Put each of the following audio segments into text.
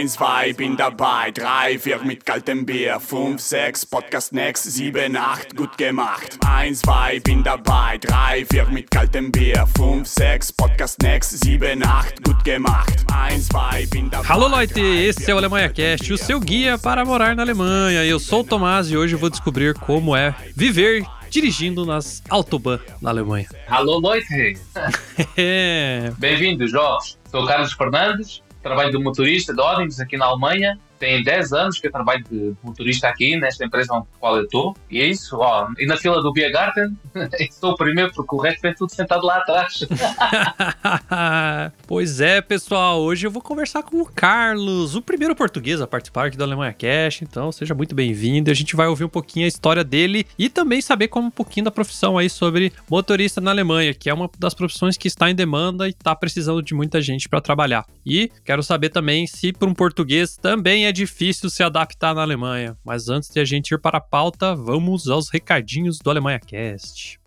Eins, zwei, bin dabei. Drei, vier mit kaltem Bier. Fünf, sechs, Podcast next. Sieben, acht, gut gemacht. Eins, zwei, bin dabei. Drei, vier mit kaltem Bier. Fünf, sechs, Podcast next. Sieben, acht, gut gemacht. Eins, zwei, bin dabei. Alô, Leute! Esse é o Alemanha Cast, o seu guia para morar na Alemanha. Eu sou o Tomás e hoje eu vou descobrir como é viver dirigindo nas Autobahn na Alemanha. Alô, Leute! É. Bem-vindos, jovens. Sou o Carlos Fernandes, trabalho de motorista de ônibus aqui na Alemanha. Tem 10 anos que eu trabalho de motorista aqui, nesta empresa na qual eu estou. E é isso, ó. E na fila do Biergarten, o primeiro porque o resto vem tudo sentado lá atrás. pois é, pessoal. Hoje eu vou conversar com o Carlos, o primeiro português a participar aqui do Alemanha Cash. Então, seja muito bem-vindo. A gente vai ouvir um pouquinho a história dele e também saber como um pouquinho da profissão aí sobre motorista na Alemanha, que é uma das profissões que está em demanda e está precisando de muita gente para trabalhar. E quero saber também se para um português também é difícil se adaptar na Alemanha. Mas antes de a gente ir para a pauta, vamos aos recadinhos do Alemanha Cast.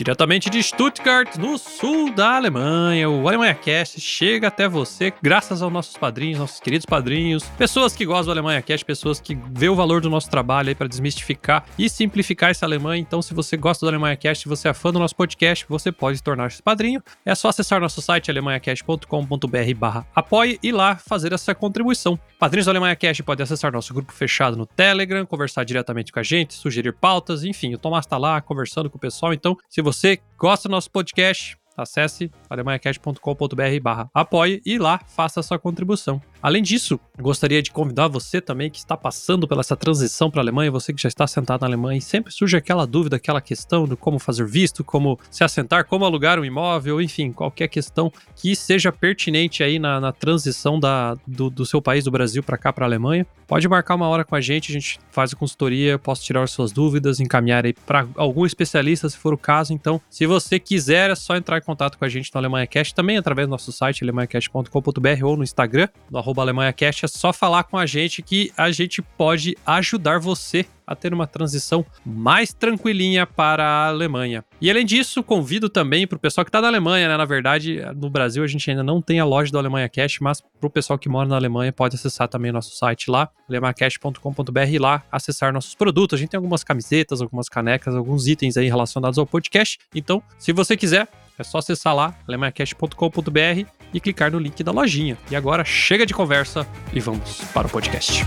Diretamente de Stuttgart, no sul da Alemanha, o Alemanha Cast chega até você graças aos nossos padrinhos, nossos queridos padrinhos, pessoas que gostam do Alemanha Cast, pessoas que vê o valor do nosso trabalho aí para desmistificar e simplificar essa Alemanha. Então, se você gosta do Alemanha Cast, se você é fã do nosso podcast, você pode tornar-se padrinho. É só acessar nosso site alemanhacast.com.br/barra apoie e lá fazer essa contribuição. Padrinhos do Alemanha Cast podem acessar nosso grupo fechado no Telegram, conversar diretamente com a gente, sugerir pautas, enfim, o Tomás está lá conversando com o pessoal. Então, se você gosta do nosso podcast, acesse alemanhacast.com.br barra apoie e lá faça a sua contribuição. Além disso, gostaria de convidar você também que está passando pela essa transição para a Alemanha, você que já está sentado na Alemanha e sempre surge aquela dúvida, aquela questão de como fazer visto, como se assentar, como alugar um imóvel, enfim, qualquer questão que seja pertinente aí na, na transição da, do, do, seu país, do Brasil, para cá, para a Alemanha. Pode marcar uma hora com a gente, a gente faz a consultoria, posso tirar as suas dúvidas, encaminhar aí para algum especialista, se for o caso. Então, se você quiser, é só entrar em contato com a gente no Alemanha Cash, também através do nosso site, alemanhacast.com.br ou no Instagram, no arroba AlemanhaCast, é só falar com a gente que a gente pode ajudar você a ter uma transição mais tranquilinha para a Alemanha. E além disso, convido também para o pessoal que está na Alemanha, né? Na verdade, no Brasil a gente ainda não tem a loja do Alemanha Cash, mas para o pessoal que mora na Alemanha pode acessar também nosso site lá, alemanhacast.com.br e lá acessar nossos produtos. A gente tem algumas camisetas, algumas canecas, alguns itens aí relacionados ao podcast. Então, se você quiser, é só acessar lá, alemanhacast.com.br e clicar no link da lojinha. E agora chega de conversa e vamos para o podcast.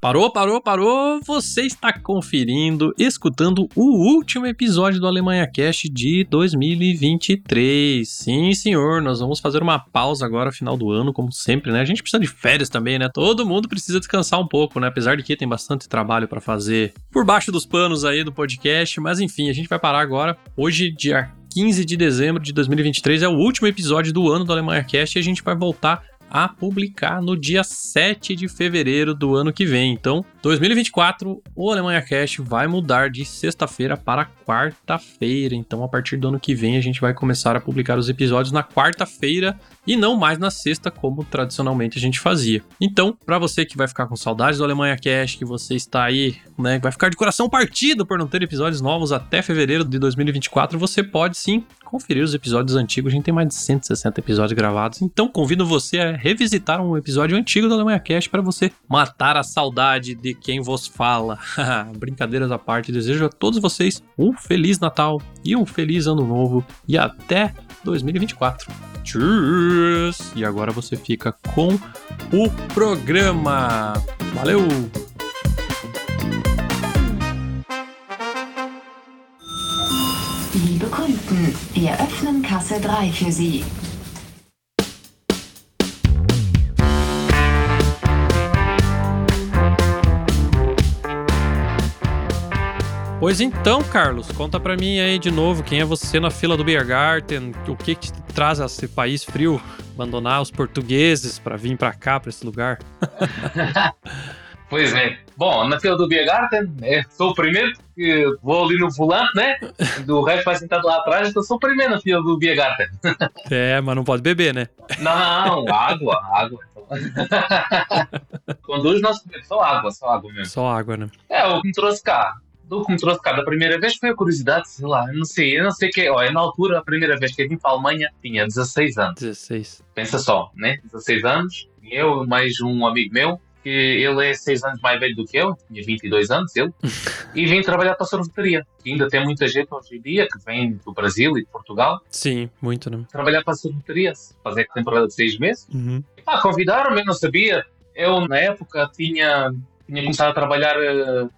Parou, parou, parou. Você está conferindo, escutando o último episódio do Alemanha Cast de 2023. Sim, senhor, nós vamos fazer uma pausa agora, final do ano, como sempre, né? A gente precisa de férias também, né? Todo mundo precisa descansar um pouco, né? Apesar de que tem bastante trabalho para fazer por baixo dos panos aí do podcast, mas enfim, a gente vai parar agora. Hoje, dia 15 de dezembro de 2023, é o último episódio do ano do Alemanha Cast e a gente vai voltar a publicar no dia 7 de fevereiro do ano que vem. Então, 2024, o Alemanha Cash vai mudar de sexta-feira para quarta-feira. Então, a partir do ano que vem, a gente vai começar a publicar os episódios na quarta-feira e não mais na sexta, como tradicionalmente a gente fazia. Então, para você que vai ficar com saudades do Alemanha Cash, que você está aí, né, vai ficar de coração partido por não ter episódios novos até fevereiro de 2024, você pode sim conferir os episódios antigos. A gente tem mais de 160 episódios gravados. Então, convido você a revisitar um episódio antigo do Alemanha Cash para você matar a saudade de quem vos fala. Brincadeiras à parte, desejo a todos vocês um feliz Natal e um feliz Ano Novo e até 2024. Tchau! E agora você fica com o programa. Valeu! Liebe Kunden, wir öffnen Kasse 3 für Sie. Pois então, Carlos, conta pra mim aí de novo quem é você na fila do Biergarten, o que, que te traz a esse país frio, abandonar os portugueses para vir para cá, para esse lugar. pois é. Bom, na fila do Biergarten, é, sou o primeiro, que vou ali no volante, né? Do resto vai sentado lá atrás, então sou o primeiro na fila do Biergarten. É, mas não pode beber, né? Não, água, água. Conduz nosso só água, só água mesmo. Só água, né? É, o que me trouxe cá do que me trouxe cá da primeira vez foi a curiosidade, sei lá, não sei, eu não sei o que. Olha, na altura, a primeira vez que eu vim para a Alemanha, tinha 16 anos. 16. Pensa só, né? 16 anos, eu mais um amigo meu, que ele é 6 anos mais velho do que eu, tinha 22 anos, ele, e vim trabalhar para a sorveteria. Que ainda tem muita gente hoje em dia que vem do Brasil e de Portugal Sim, muito, né? trabalhar para a sorveteria, fazer temporada de 6 meses. Uhum. Ah, convidaram-me, eu não sabia. Eu, na época, tinha, tinha começado a trabalhar eh,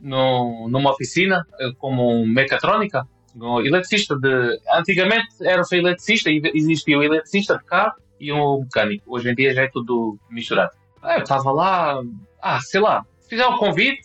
no, numa oficina eh, como mecatrónica, no eletricista de... Antigamente era só eletricista, existia o eletricista de carro e o mecânico. Hoje em dia já é tudo misturado. Ah, eu estava lá, ah, sei lá, se fizer o convite,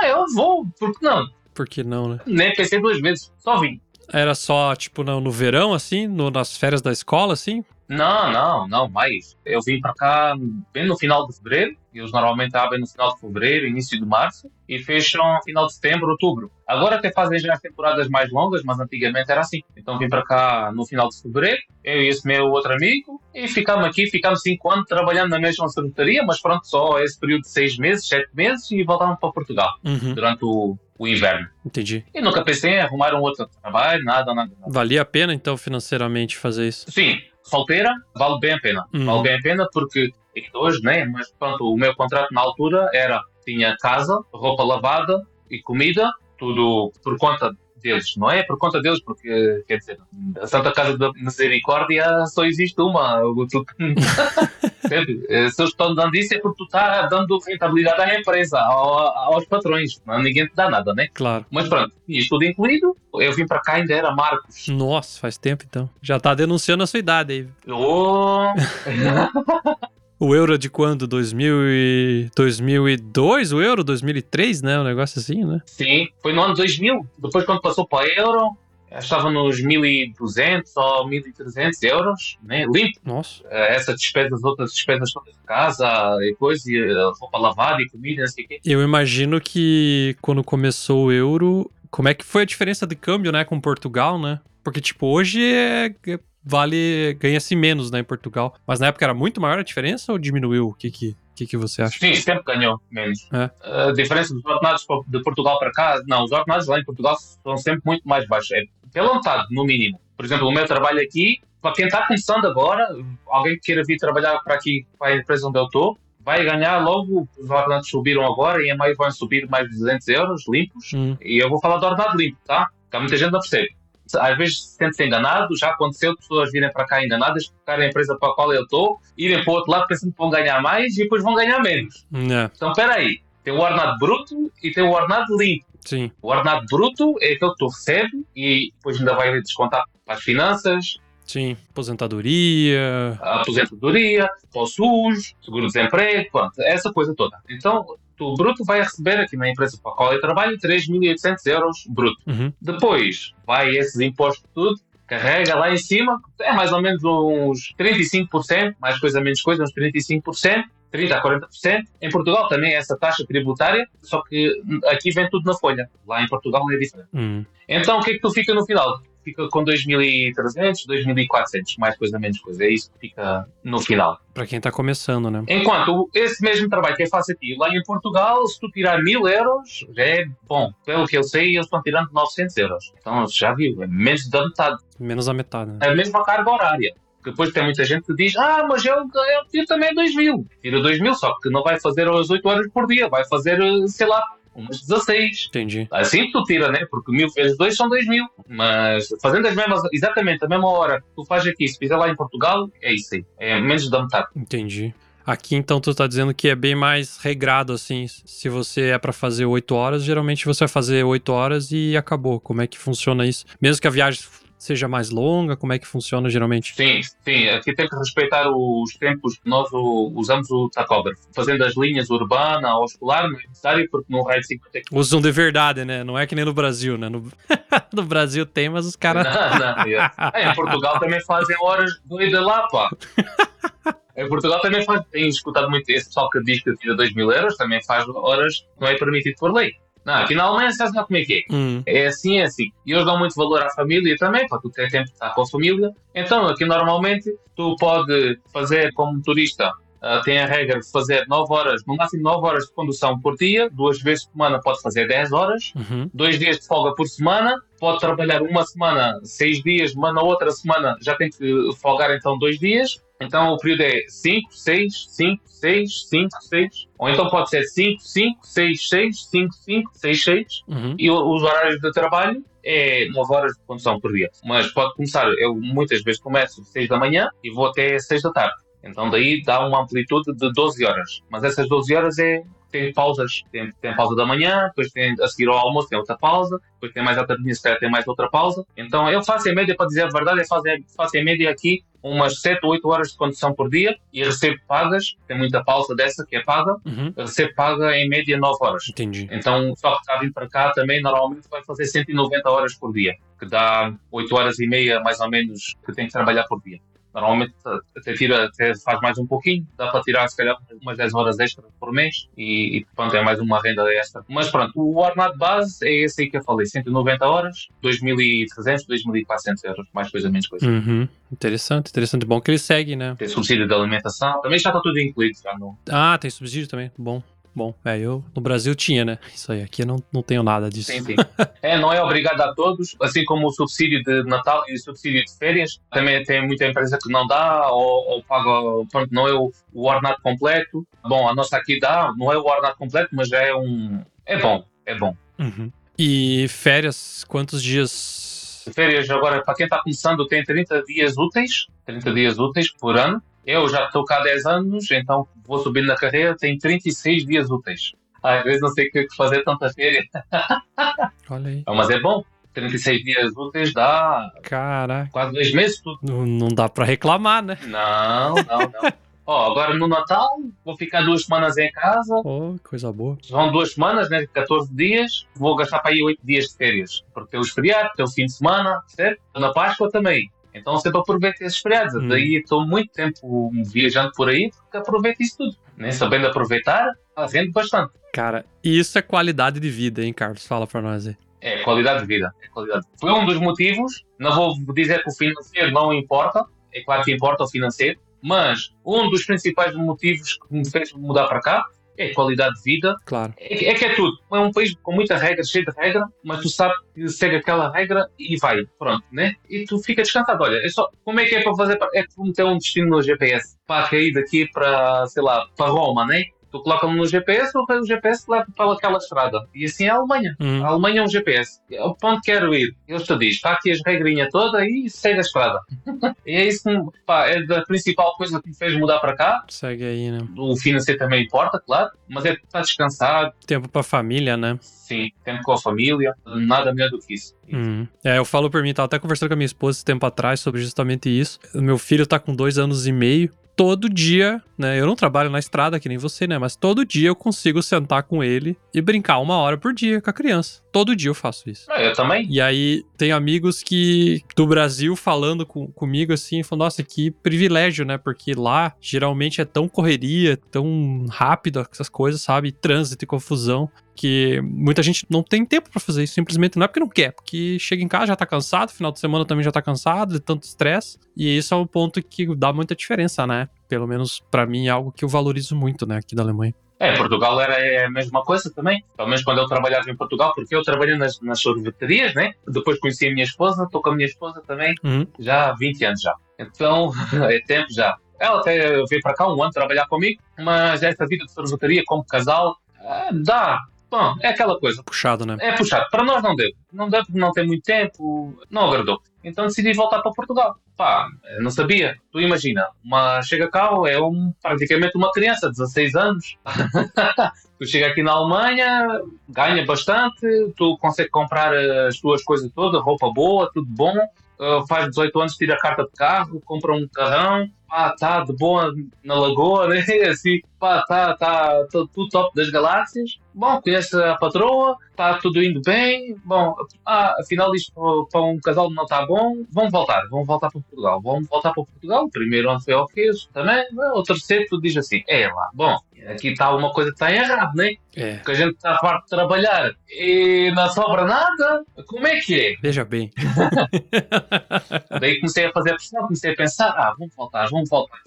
ah, eu vou, por que não? Por que não, né? Nem pensei duas vezes, só vim. Era só, tipo, no, no verão, assim? No- nas férias da escola, assim? Não, não, não, mais. Eu vim para cá bem no final de fevereiro. Eles normalmente abrem no final de fevereiro, início de março, e fecham final de setembro, outubro. Agora até fazem já as temporadas mais longas, mas antigamente era assim. Então vim para cá no final de fevereiro, eu e esse meu outro amigo, e ficámos aqui, ficámos cinco anos trabalhando na mesma secretaria, mas pronto, só esse período de seis meses, sete meses, e voltámos para Portugal Uhum. durante o, o inverno. Entendi. E nunca pensei em arrumar um outro trabalho, nada, nada, nada. Valia a pena, então, financeiramente fazer isso? Sim, solteira, vale bem a pena. Uhum. Vale bem a pena porque, isto hoje, né? Mas pronto, o meu contrato na altura era, tinha casa, roupa lavada e comida, tudo por conta deles, não é por conta deles, porque, quer dizer, a Santa Casa da Misericórdia só existe uma. Eh, Se eles estão dando isso é porque tu está dando rentabilidade à empresa, ao- aos patrões, não, ninguém te dá nada, né? Claro. Mas pronto, isto tudo incluído, eu vim para cá ainda era Marcos. Nossa, faz tempo, então. Já tá denunciando a sua idade aí. Oh. O euro é de quando? 2000 e... 2002? O euro? 2003, né? Um negócio assim, né? Sim, foi no ano 2000. Depois, quando passou para o euro, estava nos 1.200 ou 1.300 euros, né? limpo. Nossa. Eh, Essas despesas, outras despesas todas de casa e coisa, e eh, roupa lavada e comida, não sei o quê. Eu imagino que quando começou o euro, como é que foi a diferença de câmbio, né, com Portugal, né? Porque, tipo, hoje é, é- vale, ganha-se menos, né, em Portugal. Mas na época era muito maior a diferença ou diminuiu? O que que, o que, que você acha? Sim, sempre ganhou menos. É. A diferença dos ordenados de Portugal para cá, não, os ordenados lá em Portugal são sempre muito mais baixos. É pela metade, no mínimo. Por exemplo, o meu trabalho aqui, para quem está começando agora, alguém que queira vir trabalhar para aqui, para a empresa onde eu estou, vai ganhar logo, os ordenados subiram agora e em maio vão subir mais de 200 euros limpos. Hum, E eu vou falar do ordenado limpo, tá? Porque há muita gente não percebe. Às vezes se sente-se enganado, já aconteceu pessoas virem para cá enganadas, ficarem a empresa para a qual eu estou, irem para o outro lado pensando que vão ganhar mais e depois vão ganhar menos. é, Então, espera aí. Tem o ordenado bruto e tem o ordenado limpo. sim. O ordenado bruto é aquele que tu recebes e depois ainda vai descontar para as finanças, Sim, aposentadoria. a aposentadoria, para o SUS, seguro-desemprego, pronto, essa coisa toda. Então, tu, o bruto vai receber aqui na empresa para a qual eu trabalho 3.800 euros bruto. Uhum. Depois vai esses impostos tudo, carrega lá em cima, é mais ou menos uns 35%, mais coisa menos coisa, uns 35%, 30% a 40%. Em Portugal também é essa taxa tributária, só que aqui vem tudo na folha. Lá em Portugal é diferente. Hum, Então o que é que tu fica no final? Fica com 2.300, 2.400, mais coisa menos coisa. É isso que fica no final. pra quem tá começando, né? Enquanto esse mesmo trabalho que eu faço aqui, lá em Portugal, se tu tirar mil euros, já é bom. Pelo que eu sei, eles estão tirando 900 euros. Então, já viu, é menos da metade. Menos a metade, né? É a mesma carga horária. Depois tem muita gente que diz, ah, mas eu, eu tiro também 2 mil. Tira 2 mil, só que não vai fazer as 8 horas por dia, vai fazer, eh, sei lá, umas 16. Entendi. Assim tu tira, né? Porque mil vezes 2 são 2 mil. Mas fazendo as mesmas, exatamente a mesma hora que tu faz aqui, se fizer lá em Portugal, é isso aí. É menos da metade. Entendi. Aqui então tu tá dizendo que é bem mais regrado assim. Se você é pra fazer 8 horas, geralmente você vai fazer 8 horas e acabou. Como é que funciona isso? Mesmo que a viagem seja mais longa, como é que funciona geralmente? Sim, sim, aqui tem que respeitar os tempos que nós usamos o tacógrafo. Fazendo as linhas urbana ou escolar não é necessário, porque no raio de 50 Usam de verdade, né? Não é que nem no Brasil, né? No, no Brasil tem, mas os caras. Não, não, é. É, em Portugal também fazem horas doidas lá, pá. Em Portugal também faz, tenho escutado muito esse pessoal que diz que tira 2 mil euros, também faz horas não é permitido por lei. Não, aqui na Alemanha sabes lá como é que é. Hum, É assim, é assim. E eles dão muito valor à família também, para tu ter tempo de estar com a família. Então, aqui normalmente, tu pode fazer como turista ah, tem a regra de fazer 9 horas, no máximo 9 horas de condução por dia, duas vezes por semana pode fazer 10 horas, Uhum. dois dias de folga por semana, pode trabalhar uma semana, seis dias, mas na outra semana já tem que folgar então dois dias. Então o período é 5, 6, 5, 6, 5, 6. Ou então pode ser 5, 5, 6, 6, 5, 5, 6, 6. Uhum. E os horários de trabalho é 9 horas de condução por dia. Mas pode começar, eu muitas vezes começo às 6 da manhã e vou até 6 da tarde. Então daí dá uma amplitude de 12 horas. Mas essas 12 horas é tem pausas. Tem, tem pausa da manhã, depois tem a seguir ao almoço tem outra pausa, depois tem mais outra se calhar tem mais outra pausa. Então eu faço em média, para dizer a verdade, eu faço, faço em média aqui umas 7 ou 8 horas de condução por dia e recebo pagas, tem muita pausa dessa que é paga, Uhum. recebo paga em média 9 horas. Entendi. Então, só que está a vir para cá também, normalmente vai fazer 190 horas por dia, que dá 8 horas e meia, mais ou menos, que tem que trabalhar por dia. Normalmente até, tira, até faz mais um pouquinho, dá para tirar se calhar umas 10 horas extra por mês e, e pronto, é mais uma renda extra. Mas pronto, o ordenado base é esse aí que eu falei, 190 horas, 2.300, 2.400 euros, mais coisa, menos coisa. Uhum. Interessante, interessante. Bom que ele segue, né? Tem subsídio de alimentação, também já está tudo incluído. Já no... Ah, tem subsídio também. Bom. Bom, é, eu no Brasil tinha, né? Isso aí, aqui eu não, não tenho nada disso. Sim, sim. É, não é obrigado a todos, assim como o subsídio de Natal e o subsídio de férias, também tem muita empresa que não dá ou, ou paga, pronto, não é o, o ordenado completo. Bom, a nossa aqui dá, não é o ordenado completo, mas é um. É bom, é bom. Uhum. E férias, quantos dias? Férias, agora, para quem está começando, tem 30 dias úteis, 30 dias úteis por ano. Eu já estou cá há 10 anos, então vou subindo na carreira, tem 36 dias úteis. Às vezes não sei o que fazer tanta férias, Olha aí. mas é bom. 36 dias úteis dá Caraca. quase dois meses, tudo. Não, não dá pra reclamar, né? Não, não, não. Ó, agora no Natal vou ficar duas semanas em casa. Oh, coisa boa. São duas semanas, né? 14 dias. Vou gastar para aí 8 dias de férias. Porque tem os feriados, tem o fim de semana, certo? Na Páscoa também. Então sempre aproveito esses feriados. Hum. Daí estou muito tempo viajando por aí porque aproveito isso tudo. Né? Sabendo aproveitar, rende bastante. Cara, isso é qualidade de vida, hein, Carlos? Fala pra nós aí. É qualidade de vida. É qualidade. Foi um dos motivos. Não vou dizer que o financeiro não importa. É claro que importa o financeiro. Mas um dos principais motivos que me fez mudar para cá é qualidade de vida. Claro. É, que- é que é tudo. É um país com muita regra, cheio de regra, mas tu sabes que segue aquela regra e vai. Pronto, né? E tu fica descansado. Olha, é só, como é que é para fazer? É como ter um destino no GPS. Para cair daqui para, sei lá, para Roma, né? Tu coloca-me no GPS, o GPS leva para aquela estrada. E assim é a Alemanha. Hum. A Alemanha é um GPS. O ponto que quero ir. Ele te diz, está aqui as regrinhas todas e segue a estrada. e é isso, que, pá, é da principal coisa que me fez mudar para cá. Segue aí, né? O financeiro também importa, claro, mas é estar descansado, Tempo pra família, né? sim, tempo com a família, nada melhor do que isso. Hum. É, eu falo por mim, tava até conversando com a minha esposa esse tempo atrás sobre justamente isso. Meu filho tá com dois anos e meio. Todo dia, né? Eu não trabalho na estrada que nem você, né? Mas todo dia eu consigo sentar com ele e brincar uma hora por dia com a criança. Todo dia eu faço isso. Ah, Eu também. E aí tem amigos que do Brasil falando com, comigo assim, falando, nossa, que privilégio, né? Porque lá geralmente é tão correria, tão rápido essas coisas, sabe? Trânsito e confusão, que muita gente não tem tempo pra fazer isso. Simplesmente não é porque não quer, porque chega em casa já tá cansado, final de semana também já tá cansado de tanto estresse. E isso é um ponto que dá muita diferença, né? Pelo menos pra mim é algo que eu valorizo muito, né? Aqui da Alemanha. É, Portugal era é a mesma coisa também. Pelo menos quando eu trabalhava em Portugal, porque eu trabalhei nas, nas sorveterias, né? Depois conheci a minha esposa, estou com a minha esposa também Uhum. já há 20 anos já. Então, é tempo já. Ela até veio para cá um ano trabalhar comigo, mas esta vida de sorveteria como casal, ah, dá. Bom, é aquela coisa. Puxado, né? É puxado. Para nós não deu. Não deu porque não tem muito tempo, não agradou. Então decidi voltar para Portugal. Pá, não sabia. Tu imagina, uma chega cá, é um, praticamente uma criança, 16 anos. tu chega aqui na Alemanha, ganha bastante, tu consegue comprar as tuas coisas todas, roupa boa, tudo bom. Uh, faz 18 anos, tira a carta de carro, compra um carrão, pá, tá de boa na lagoa, né? Assim, pá, tá, tá, tá tudo top das galáxias. Bom, conhece a patroa, tá tudo indo bem. Bom, ah, afinal isto para um casal não está bom. Vamos voltar, vamos voltar para Portugal. Vamos voltar para Portugal. O primeiro ano foi ok, também. O terceiro tu diz assim, é lá, bom, aqui está uma coisa que está errado, né? É. Porque a gente está farto de trabalhar e não sobra nada. Como é que é? Veja bem. Daí comecei a fazer pressão, comecei a pensar, ah, vamos voltar, vamos vamos voltar.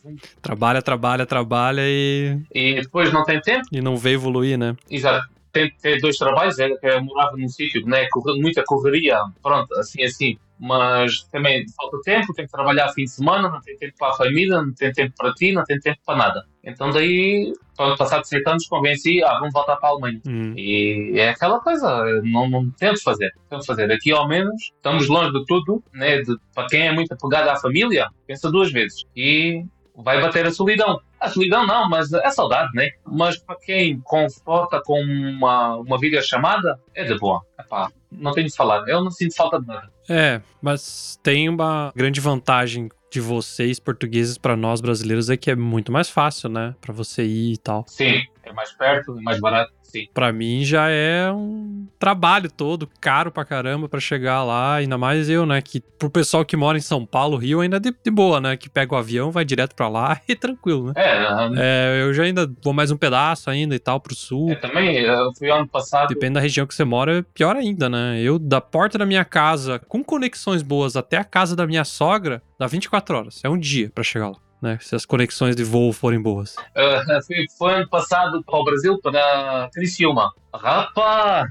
Trabalha, trabalha, trabalha e, E depois não tem tempo, e não vê evoluir, né? exato. Tem, tem dois trabalhos, é, que eu morava num sítio, né, muita correria, pronto, assim, assim. Mas também falta tempo, tem que trabalhar fim de semana, não tem tempo para a família, não tem tempo para ti, não tem tempo para nada. Então daí, pronto, passados sete anos, convenci, ah, vamos voltar para a Alemanha. Hum. E é aquela coisa, não, não temos fazer, temos de fazer. Aqui ao menos estamos longe de tudo, né? De, para quem é muito apegado à família, pensa duas vezes e vai bater a solidão. A solidão não, mas é saudade, né? Mas para quem conforta com uma, uma videochamada, é de boa. Epá, não tenho de falar, eu não sinto falta de nada. É, mas tem uma grande vantagem de vocês portugueses pra nós brasileiros é que é muito mais fácil, né? Pra você ir e tal. Sim, é mais perto, é mais barato, sim. Pra mim já é um trabalho todo, caro pra caramba pra chegar lá, ainda mais eu, né? Que pro pessoal que mora em São Paulo, Rio, ainda é de, de boa, né? Que pega o avião, vai direto pra lá e tranquilo, né? É, aham. É, eu já ainda vou mais um pedaço ainda e tal pro sul. é também, eu fui ano passado, Depende da região que você mora, é pior ainda, né? Eu, da porta da minha casa, com conexões boas até a casa da minha sogra, dá 24 horas. É um dia pra chegar lá, né? Se as conexões de voo forem boas. Uh, fui, foi ano passado para o Brasil, para Criciúma. Rapaz!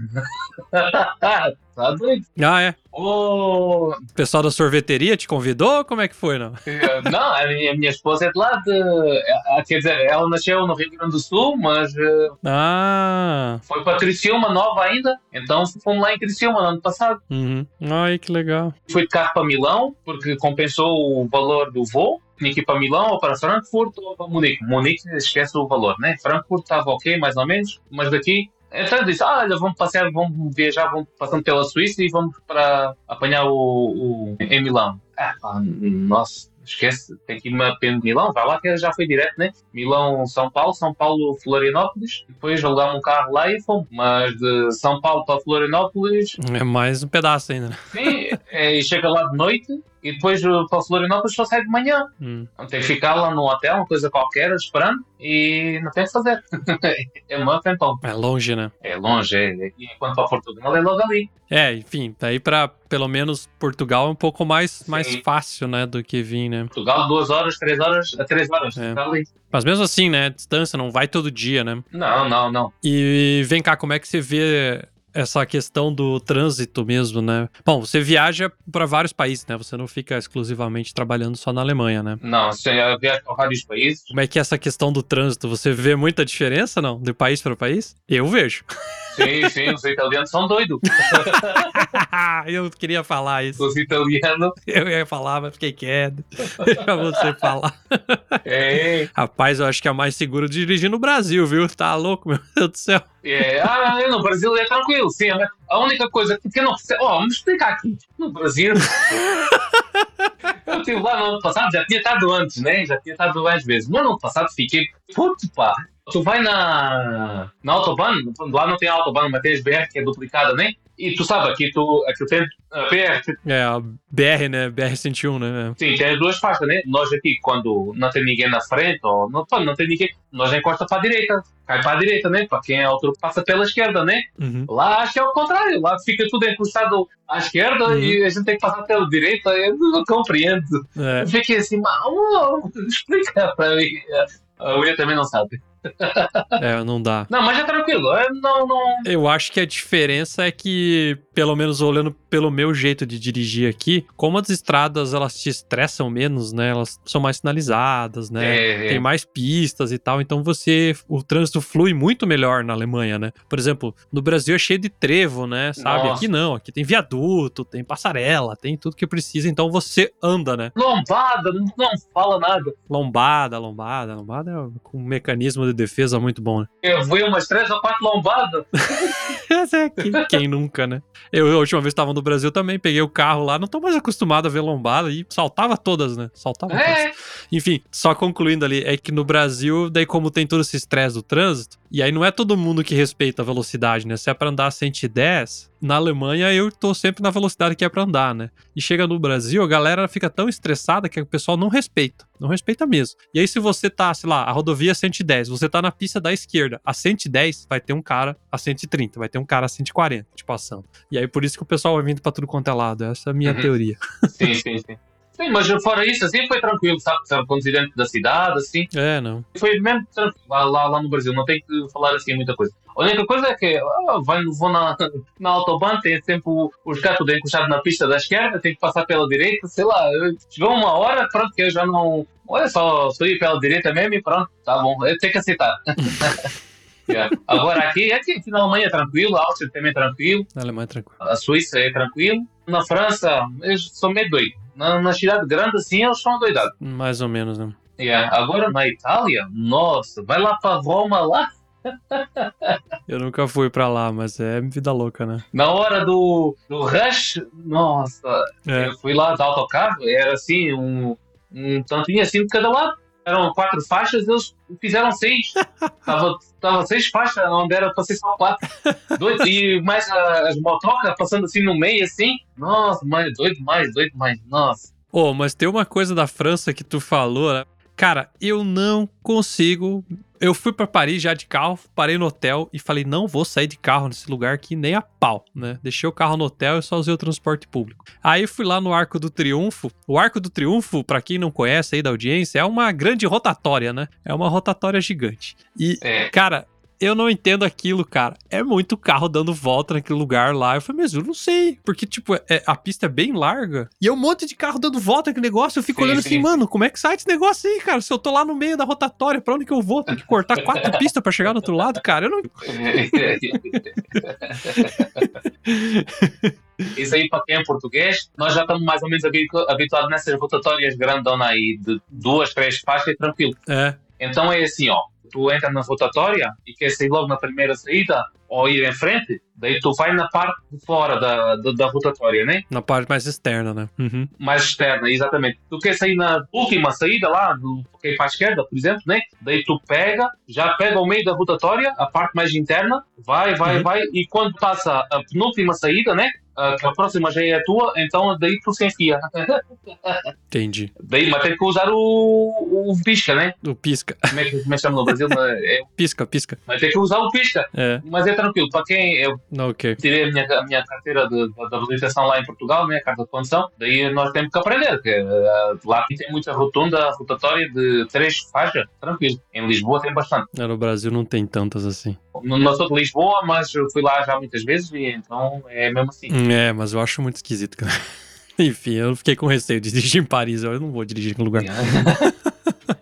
tá doido? Ah, é? Oh, O pessoal da sorveteria te convidou? Como é que foi, não? eh, não, a minha, minha esposa é de lá de. eh, Quer dizer, ela nasceu no Rio Grande do Sul, mas eh, Ah, foi para Criciúma nova ainda. Então fomos lá em Criciúma no ano passado. uhum. Ai, que legal. Fui de carro para Milão, porque compensou o valor do voo. Tinha que ir para Milão, ou para Frankfurt, ou para Munique. Munique, esquece o valor, né? Frankfurt estava ok, mais ou menos, mas daqui. Então disse: ah, olha, vamos passear, vamos viajar, vamos passando pela Suíça e vamos para apanhar o, o em Milão. Ah, pá, nossa, esquece, tem que ir a pé de Milão, vai lá que já foi direto, né? Milão, São Paulo, São Paulo, Florianópolis. Depois alugámos um carro lá e fomos. Mas de São Paulo para Florianópolis, É mais um pedaço ainda, né? Sim, é, e chega lá de noite e depois para Florianópolis só sai de manhã. Hum. Então tem que ficar lá no hotel, uma coisa qualquer, esperando e não tem o que fazer. é uma tempão. É longe, né? É longe, é, enquanto para Portugal é logo ali. É, enfim, daí pra pelo menos Portugal é um pouco mais, mais fácil, né? Do que vir, né? Portugal, duas horas, três horas, três horas. É. Está ali. Mas mesmo assim, né? Distância não vai todo dia, né? Não, não, não. E vem cá, como é que você vê essa questão do trânsito mesmo, né? Bom, você viaja para vários países, né? Você não fica exclusivamente trabalhando só na Alemanha, né? Não, eu viajo para vários países. Como é que é essa questão do trânsito? Você vê muita diferença, não? De país para país? Eu vejo. Sim, sim, os italianos são doidos. eu queria falar isso. Os italianos. Eu ia falar, mas fiquei quieto. Deixa você falar. É, Rapaz, eu acho que é mais seguro dirigir no Brasil, viu? Tá louco, meu Deus do céu. é, ah, no Brasil é tranquilo, sim. mas A única coisa que não. Ó, vamos explicar aqui. No Brasil. Eu estive lá no ano passado, já tinha estado antes, né? Já tinha estado mais vezes. No ano passado fiquei. Puto, pá. Tu vai na, na Autobahn, lá não tem Autobahn, mas tem as BR que é duplicada, né? E tu sabe, aqui tu aqui tem a BR, É, a BR, né? BR-101, né? sim, tem as duas faixas, né? Nós aqui, quando não tem ninguém na frente, ou não, não tem ninguém, nós encosta para a direita, cai para a direita, né? Para quem é outro, passa pela esquerda, né? Uhum. Lá acho que é o contrário, lá fica tudo encostado à esquerda Uhum. e a gente tem que passar pela direita, eu não compreendo. É. Eu fiquei assim, mas oh, explica para mim. A mulher também não sabe. É, não dá. Não, mas é tranquilo, é, não, não. Eu acho que a diferença é que, pelo menos olhando pelo meu jeito de dirigir aqui, como as estradas elas te estressam menos, né? Elas são mais sinalizadas, né? É, é. Tem mais pistas e tal, então você. O trânsito flui muito melhor na Alemanha, né? Por exemplo, no Brasil é cheio de trevo, né? Sabe? Nossa. Aqui não, aqui tem viaduto, tem passarela, tem tudo que precisa, então você anda, né? Lombada, não, não fala nada. Lombada, lombada, lombada é um mecanismo de defesa muito bom, né? Eu vi umas três ou quatro lombadas. É, quem, quem nunca, né? Eu, a última vez estava no Brasil também, peguei o carro lá, não tô mais acostumado a ver lombada e saltava todas, né? Saltava todas. É, Enfim, só concluindo ali, é que no Brasil, daí como tem todo esse estresse do trânsito, e aí não é todo mundo que respeita a velocidade, né? Se é pra andar 110, na Alemanha eu tô sempre na velocidade que é pra andar, né? E chega no Brasil, a galera fica tão estressada que o pessoal não respeita, não respeita mesmo. E aí se você tá, sei lá, a rodovia é 110, você tá na pista da esquerda, a 110 vai ter um cara a 130, vai ter um cara a 140 te passando. E aí por isso que o pessoal vai vindo pra tudo quanto é lado, essa é a minha Uhum. teoria. sim, sim, sim. Sim, mas fora isso, assim foi tranquilo, sabe? Sabe, conduzir dentro da cidade, assim. É, não. Foi mesmo tranquilo lá, lá, lá no Brasil, não tem que falar assim muita coisa. A única coisa é que ah, vou na, na autobahn, tem sempre os gatos de encostado na pista da esquerda, tem que passar pela direita, sei lá. Chegou uma hora, pronto, que eu já não. Olha só, só ir pela direita mesmo e pronto, tá bom, eu tenho que aceitar. Yeah. Agora aqui, aqui, aqui na Alemanha é tranquilo, a Áustria também é tranquilo, Na Alemanha é tranquilo. a Suíça é tranquilo, na França eles são meio doidos. Na, na cidade grande assim eles são doidados. Mais ou menos, né? Yeah. Agora na Itália, nossa, vai lá para Roma lá. Eu nunca fui pra lá, mas é vida louca, né? Na hora do, do rush, nossa, É. eu fui lá de autocarro, era assim, um, um tantinho assim de cada lado. Eram quatro faixas, eles fizeram seis. Tava, tava seis faixas, onde era para ser só quatro. Doido, e mais as motocas passando assim no meio, assim. Nossa, mais, doido mais, doido mais. Nossa. Ô, mas tem uma coisa da França que tu falou, né? Cara, eu não consigo. Eu fui pra Paris já de carro, parei no hotel e falei, não vou sair de carro nesse lugar aqui nem a pau, né? Deixei o carro no hotel e só usei o transporte público. Aí fui lá no Arco do Triunfo. O Arco do Triunfo, pra quem não conhece aí da audiência, é uma grande rotatória, né? É uma rotatória gigante. E É. Cara, eu não entendo aquilo, cara. É muito carro dando volta naquele lugar lá. Eu falei, mas eu não sei. Porque, tipo, é- a pista é bem larga. E é um monte de carro dando volta naquele negócio. Eu fico Sim, olhando sim. assim, mano, como é que sai esse negócio aí, cara? Se eu tô lá no meio da rotatória, pra onde que eu vou? Tem que cortar quatro pistas pra chegar do outro lado, cara. Eu não. Isso aí, para quem é português, nós já estamos mais ou menos habitu- habituados nessas rotatórias grandonas aí de duas, três faixas, tranquilo. É. Então é assim, ó. Tu entra na rotatória e quer sair logo na primeira saída ou ir em frente, daí tu vai na parte de fora da, da, da rotatória, né? Na parte mais externa, né? Uhum. Mais externa, exatamente. Tu quer sair na última saída lá, do quem para a esquerda, por exemplo, né? Daí tu pega, já pega o meio da rotatória, a parte mais interna, vai, vai, Uhum. vai, e quando passa a penúltima saída, né? A- Que a próxima já é a tua, então daí tu se enfia. Entendi. Daí, mas tem que usar o, o pisca, né? O pisca. Como é que, como é que chama no Brasil? É, Pisca, pisca. mas tem que usar o pisca. É. Mas é tranquilo, para quem eu Não, ok. tirei a minha, a minha carteira de, de, de habilitação lá em Portugal, né, a carta de condução, daí nós temos que aprender, que eh, lá tem muita rotunda, rotatória de três faixas, tranquilo. Em Lisboa tem bastante. No Brasil não tem tantas assim. Não, não sou de Lisboa, mas fui lá já muitas vezes e então é mesmo assim. É, mas eu acho muito esquisito, cara. Enfim, eu fiquei com receio de dirigir em Paris. Eu não vou dirigir em lugar.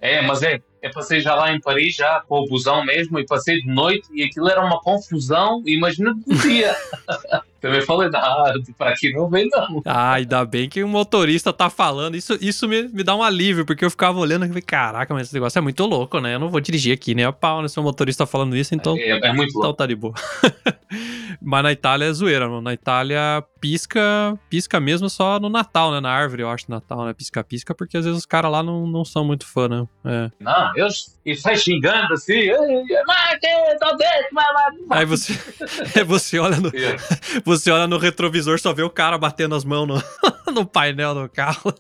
É, mas é, é passei já lá em Paris, já com o busão mesmo, e passei de noite e aquilo era uma confusão, imagina de dia. Também falei, ah, para aqui não vem não. Ah, ainda bem que o motorista tá falando. Isso, isso me, me dá um alívio, porque eu ficava olhando e falei, caraca, mas esse negócio é muito louco, né? Eu não vou dirigir aqui nem a pau, né? Se o motorista tá falando isso, então, É, é muito então louco. tá de boa. mas na Itália é zoeira, mano. Na Itália pisca, pisca mesmo só no Natal, né? Na árvore, eu acho, Natal, né? Pisca-pisca, porque às vezes os caras lá não, não são muito fã, né? É. Não, eles e sai xingando assim, "Ei, mas que, tá dentro, mas, mas, Aí você, você olha no, você olha no retrovisor, só vê o cara batendo as mãos no, no painel do carro.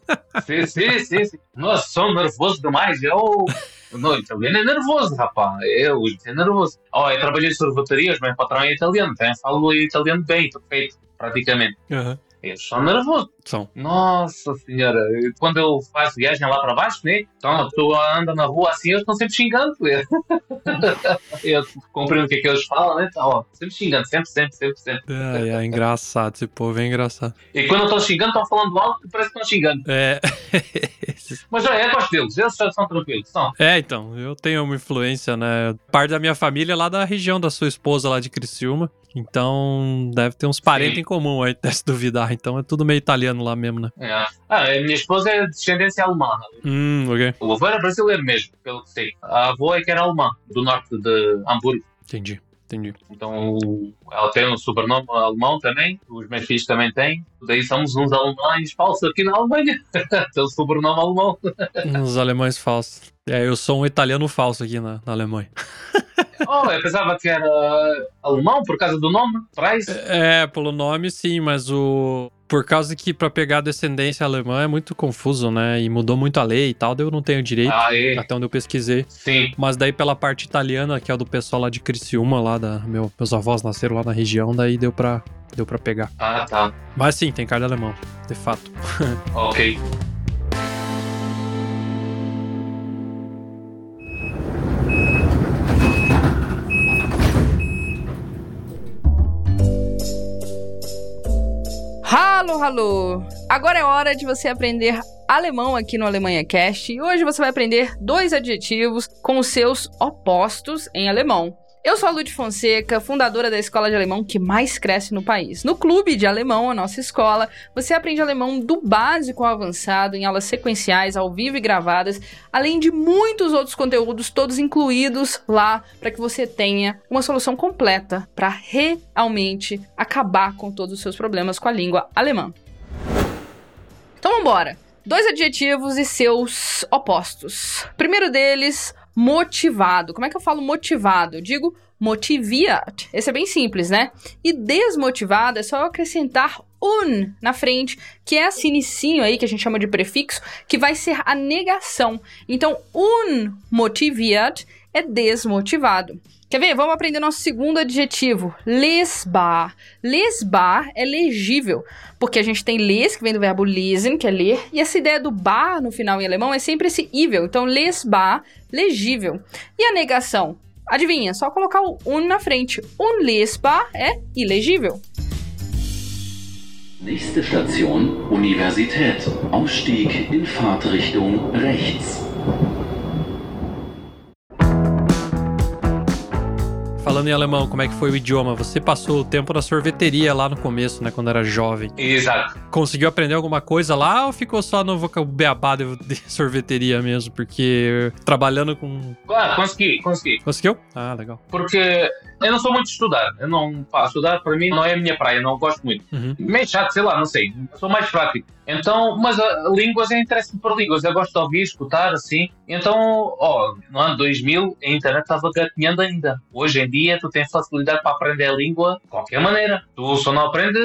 Sim, sim, sim, sim. Nossa, sou nervoso demais. Eu. Não, italiano é nervoso, rapaz. Eu é nervoso. Ó, eu trabalhei em sorveterias, meu patrão é italiano, então eu falo italiano bem, perfeito, praticamente. Aham. Eu sou nervoso. São. Nossa senhora, quando eu faço viagem lá para baixo, né? Então a pessoa anda na rua assim, eles estão sempre xingando. eu compreendo o que é que eles falam, né? Então, ó, sempre xingando, sempre, sempre, sempre, sempre. É, é engraçado, esse povo é engraçado. E quando estão xingando, estão falando alto que parece que estão xingando. É. Mas olha, eu gosto deles, eles são são tranquilos, são. é, então, eu tenho uma influência, né? Parte da minha família é lá da região da sua esposa, lá de Criciúma. Então, deve ter uns parentes Sim. em comum aí, até se duvidar. Então, é tudo meio italiano lá mesmo, né? É. Ah, a minha esposa é de descendência alemã. Hum, ok. O avô era brasileiro mesmo, pelo que sei. A avó é que era alemã, do norte de Hamburgo. Entendi, entendi. Então ela tem um sobrenome alemão também, os meus filhos também têm. Daí somos uns alemães falsos aqui na Alemanha. tem o sobrenome alemão. Uns alemães falsos. É, eu sou um italiano falso aqui na, na Alemanha. Oh, eu pensava que era alemão por causa do nome, Price. É, pelo nome sim, mas o. Por causa que pra pegar descendência alemã é muito confuso, né? E mudou muito a lei e tal, daí eu não tenho direito, é. até onde eu pesquisei. Sim. Mas daí pela parte italiana, que é o do pessoal lá de Criciúma, lá da. Meu, meus avós nasceram lá na região, daí deu pra, deu pra pegar. Ah, tá. Mas sim, tem cara de alemão, de fato. Ok. Halo, halo! Agora é hora de você aprender alemão aqui no Alemanha Cast e hoje você vai aprender dois adjetivos com os seus opostos em alemão. Eu sou a Lud Fonseca, fundadora da escola de alemão que mais cresce no país. No Clube de Alemão, a nossa escola, você aprende alemão do básico ao avançado em aulas sequenciais, ao vivo e gravadas, além de muitos outros conteúdos, todos incluídos lá, para que você tenha uma solução completa para realmente acabar com todos os seus problemas com a língua alemã. Então vamos embora. Dois adjetivos e seus opostos. Primeiro deles, motivado. Como é que eu falo motivado? Eu digo motiviert. Esse é bem simples, né? E desmotivado é só acrescentar un na frente, que é esse inicinho aí que a gente chama de prefixo, que vai ser a negação. Então, unmotiviert é desmotivado. Quer ver? Vamos aprender nosso segundo adjetivo, lesbar. Lesbar é legível, porque a gente tem les, que vem do verbo lesen, que é ler, e essa ideia do bar no final em alemão é sempre esse ível. Então, lesbar, legível. E a negação? Adivinha, só colocar o un na frente. Unlesbar é ilegível. Nächste Station Universität. Ausstieg in Fahrtrichtung rechts. Falando em alemão, como é que foi o idioma? Você passou o tempo na sorveteria lá no começo, né? Quando era jovem. Exato. Conseguiu aprender alguma coisa lá ou ficou só no de de sorveteria mesmo? Porque trabalhando com. Ah, consegui, consegui. Conseguiu? Ah, legal. Porque eu não sou muito de estudar. Eu não pá, estudar para mim não é a minha praia, não gosto muito. Uhum. Meio chato, sei lá, não sei. Sou mais prático. Então, mas a, línguas, eu interesso-me por línguas. Eu gosto de ouvir, escutar, assim. Então, ó, no ano 2000, a internet estava gatinhando ainda. Hoje em dia, tu tens facilidade para aprender a língua de qualquer maneira. Tu só não aprende,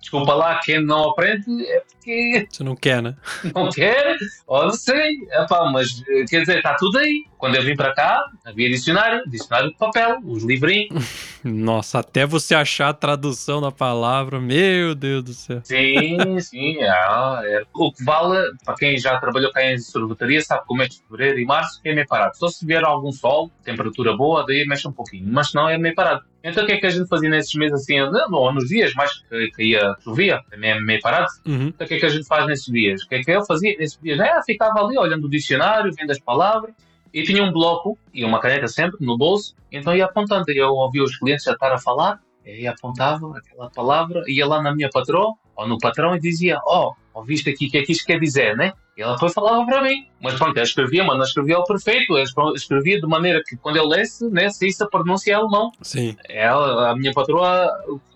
desculpa lá, quem não aprende é porque Você não quer, né? não quer, ou não sei. Epá, mas quer dizer, está tudo aí. Quando eu vim para cá, havia dicionário, dicionário de papel, os livrinhos. Nossa, até você achar a tradução da palavra, meu Deus do céu. Sim, sim. É, é. O que vale, para quem já trabalhou cá em sorvetaria, sabe que o mês de fevereiro e março é meio parado. Só se vier algum sol, temperatura boa, daí mexe um pouquinho. Mas senão é meio parado. Então o que é que a gente fazia nesses meses assim, não, ou nos dias mais que caía, chovia, também é meio parado? Uhum. Então o que é que a gente faz nesses dias? O que é que eu fazia nesses dias? É, ficava ali olhando o dicionário, vendo as palavras, e tinha um bloco e uma caneta sempre no bolso, então ia apontando. Eu ouvia os clientes já estar a falar, e apontava aquela palavra, ia lá na minha patroa, ou no patrão, e dizia: Ó, oh, ouviste aqui o que é que isto quer dizer, né? E ela depois falava para mim. Mas pronto, eu escrevia, mas não escrevia ao perfeito, eu escrevia de maneira que quando eu lesse, né, saísse a pronúncia alemão. Sim. Ela, a minha patroa,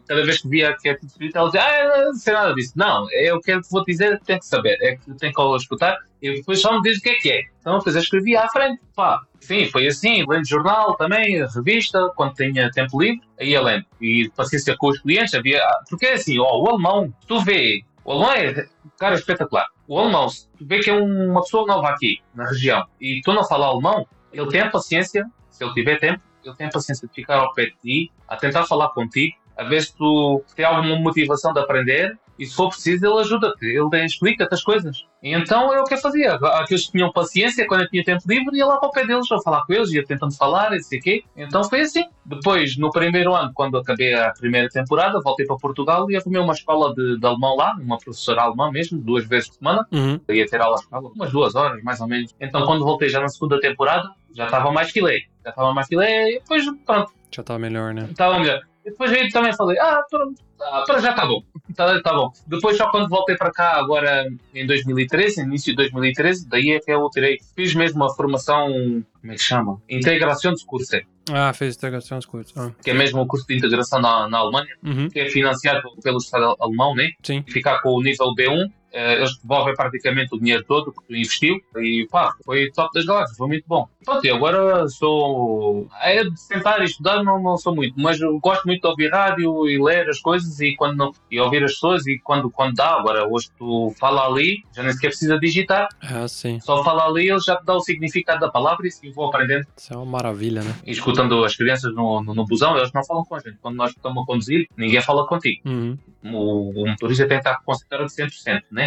cada vez que via que é escrito, ela dizia, ah, não sei nada disso. Não, é o que eu vou dizer, tem que saber, é que tem que escutar e depois só me diz o que é que é. Então depois eu escrevia à frente, pá. Sim, foi assim, lendo jornal também, revista, quando tinha tempo livre, aí eu lendo. E paciência com os clientes, havia. Porque é assim, ó, o alemão, tu vê, o alemão é, cara, espetacular. O alemão, se tu vê que é uma pessoa nova aqui, na região, e tu não fala alemão, ele tem a paciência, se ele tiver tempo, ele tem a paciência de ficar ao pé de ti, a tentar falar contigo, a ver se tu tem alguma motivação de aprender e se for preciso ele ajuda-te, ele explica-te as coisas. E então eu o que eu fazia. Aqueles que tinham paciência quando eu tinha tempo livre ia lá para o pé deles a falar com eles, ia tentando falar e sei quê. Então foi assim. Depois, no primeiro ano, quando acabei a primeira temporada, voltei para Portugal e arrumei uma escola de, de alemão lá, uma professora alemã mesmo, duas vezes por semana. Uhum. Ia ter aulas com ela, umas duas horas mais ou menos. Então quando voltei já na segunda temporada, já estava mais filé. Já estava mais filé e depois pronto, Já tá melhor, né? estava melhor. E depois aí também falei, ah, pronto, ah, para já está bom. Tá, tá bom. Depois, só quando voltei para cá, agora em 2013, início de 2013, daí é que eu tirei, fiz mesmo uma formação, como é que chama? Integração de curso, Ah, fez integração dos cursos. Ah. que é mesmo o curso de integração na, na Alemanha, Uhum. que é financiado pelo Estado alemão, né? Sim. Ficar com o nível B1, eh, eles devolvem praticamente o dinheiro todo que tu investiu e pá, foi top das galáxias, foi muito bom. Pronto, e agora sou. É de sentar e estudar, não, não sou muito, mas gosto muito de ouvir rádio e ler as coisas e, quando não, e ouvir as pessoas e quando, quando dá. Agora, hoje tu fala ali, já nem sequer precisa digitar, Ah, sim. só fala ali, ele já te dá o significado da palavra e assim vou aprendendo. Isso é uma maravilha, né? E escutando as crianças no, no, no busão, eles não falam com a gente. Quando nós estamos a conduzir, ninguém fala contigo Uhum. o, o motorista tem que estar concentrado 100%, né?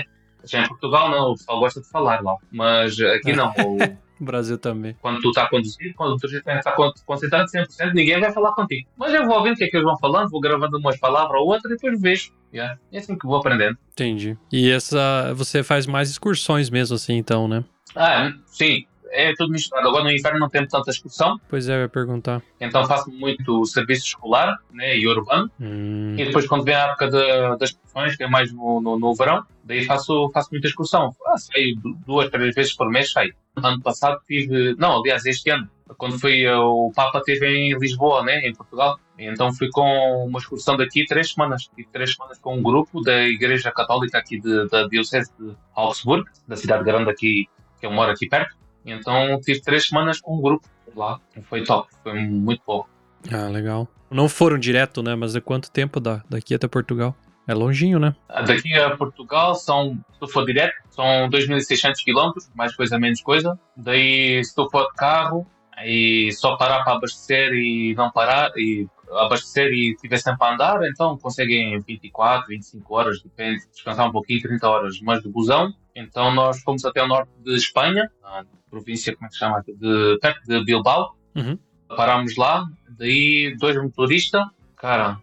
Já em Portugal não, o pessoal gosta de falar lá, mas aqui não. O, No Brasil também. Quando tu está a conduzir, quando motorista está con- concentrado 100%, ninguém vai falar contigo. Mas eu vou ouvindo o que é que eles vão falando, vou gravando umas palavras ou outra e depois vejo. Yeah. É assim que vou aprendendo. Entendi. E essa. Você faz mais excursões mesmo, assim, então, né? Ah, sim. É tudo misturado. Agora no inverno não temos tanta excursão, Pois é, eu ia perguntar. então faço muito serviço escolar né, e urbano. Hum, E depois, quando vem a época de- das excursões, que é mais no, no, no verão, daí faço, faço muita excursão. Ah, saio duas, três vezes por mês, saio. Ano passado tive. Não, aliás, este ano, quando fui, eh, o Papa esteve em Lisboa, né, em Portugal. Então fui com uma excursão daqui três semanas. Tive três semanas com um grupo da Igreja Católica aqui de- da Diocese de Augsburg, da cidade grande aqui, que eu moro aqui perto. Então tive três semanas com um grupo lá. Foi top, foi muito bom. Ah, legal. Não foram direto, né? Mas é quanto tempo da, daqui até Portugal? É longinho, né? Daqui a Portugal são, se tu for direto, são 2.600 km, mais coisa, menos coisa. Daí, se tu for de carro, aí só parar para abastecer e não parar, e abastecer e tiver sempre a andar, então conseguem 24, 25 horas, depende, descansar um pouquinho, 30 horas. Mas de busão, então nós fomos até o norte de Espanha, na província, como é que se chama? De, perto de Bilbao. Uhum. Parámos lá, daí dois motoristas, cara,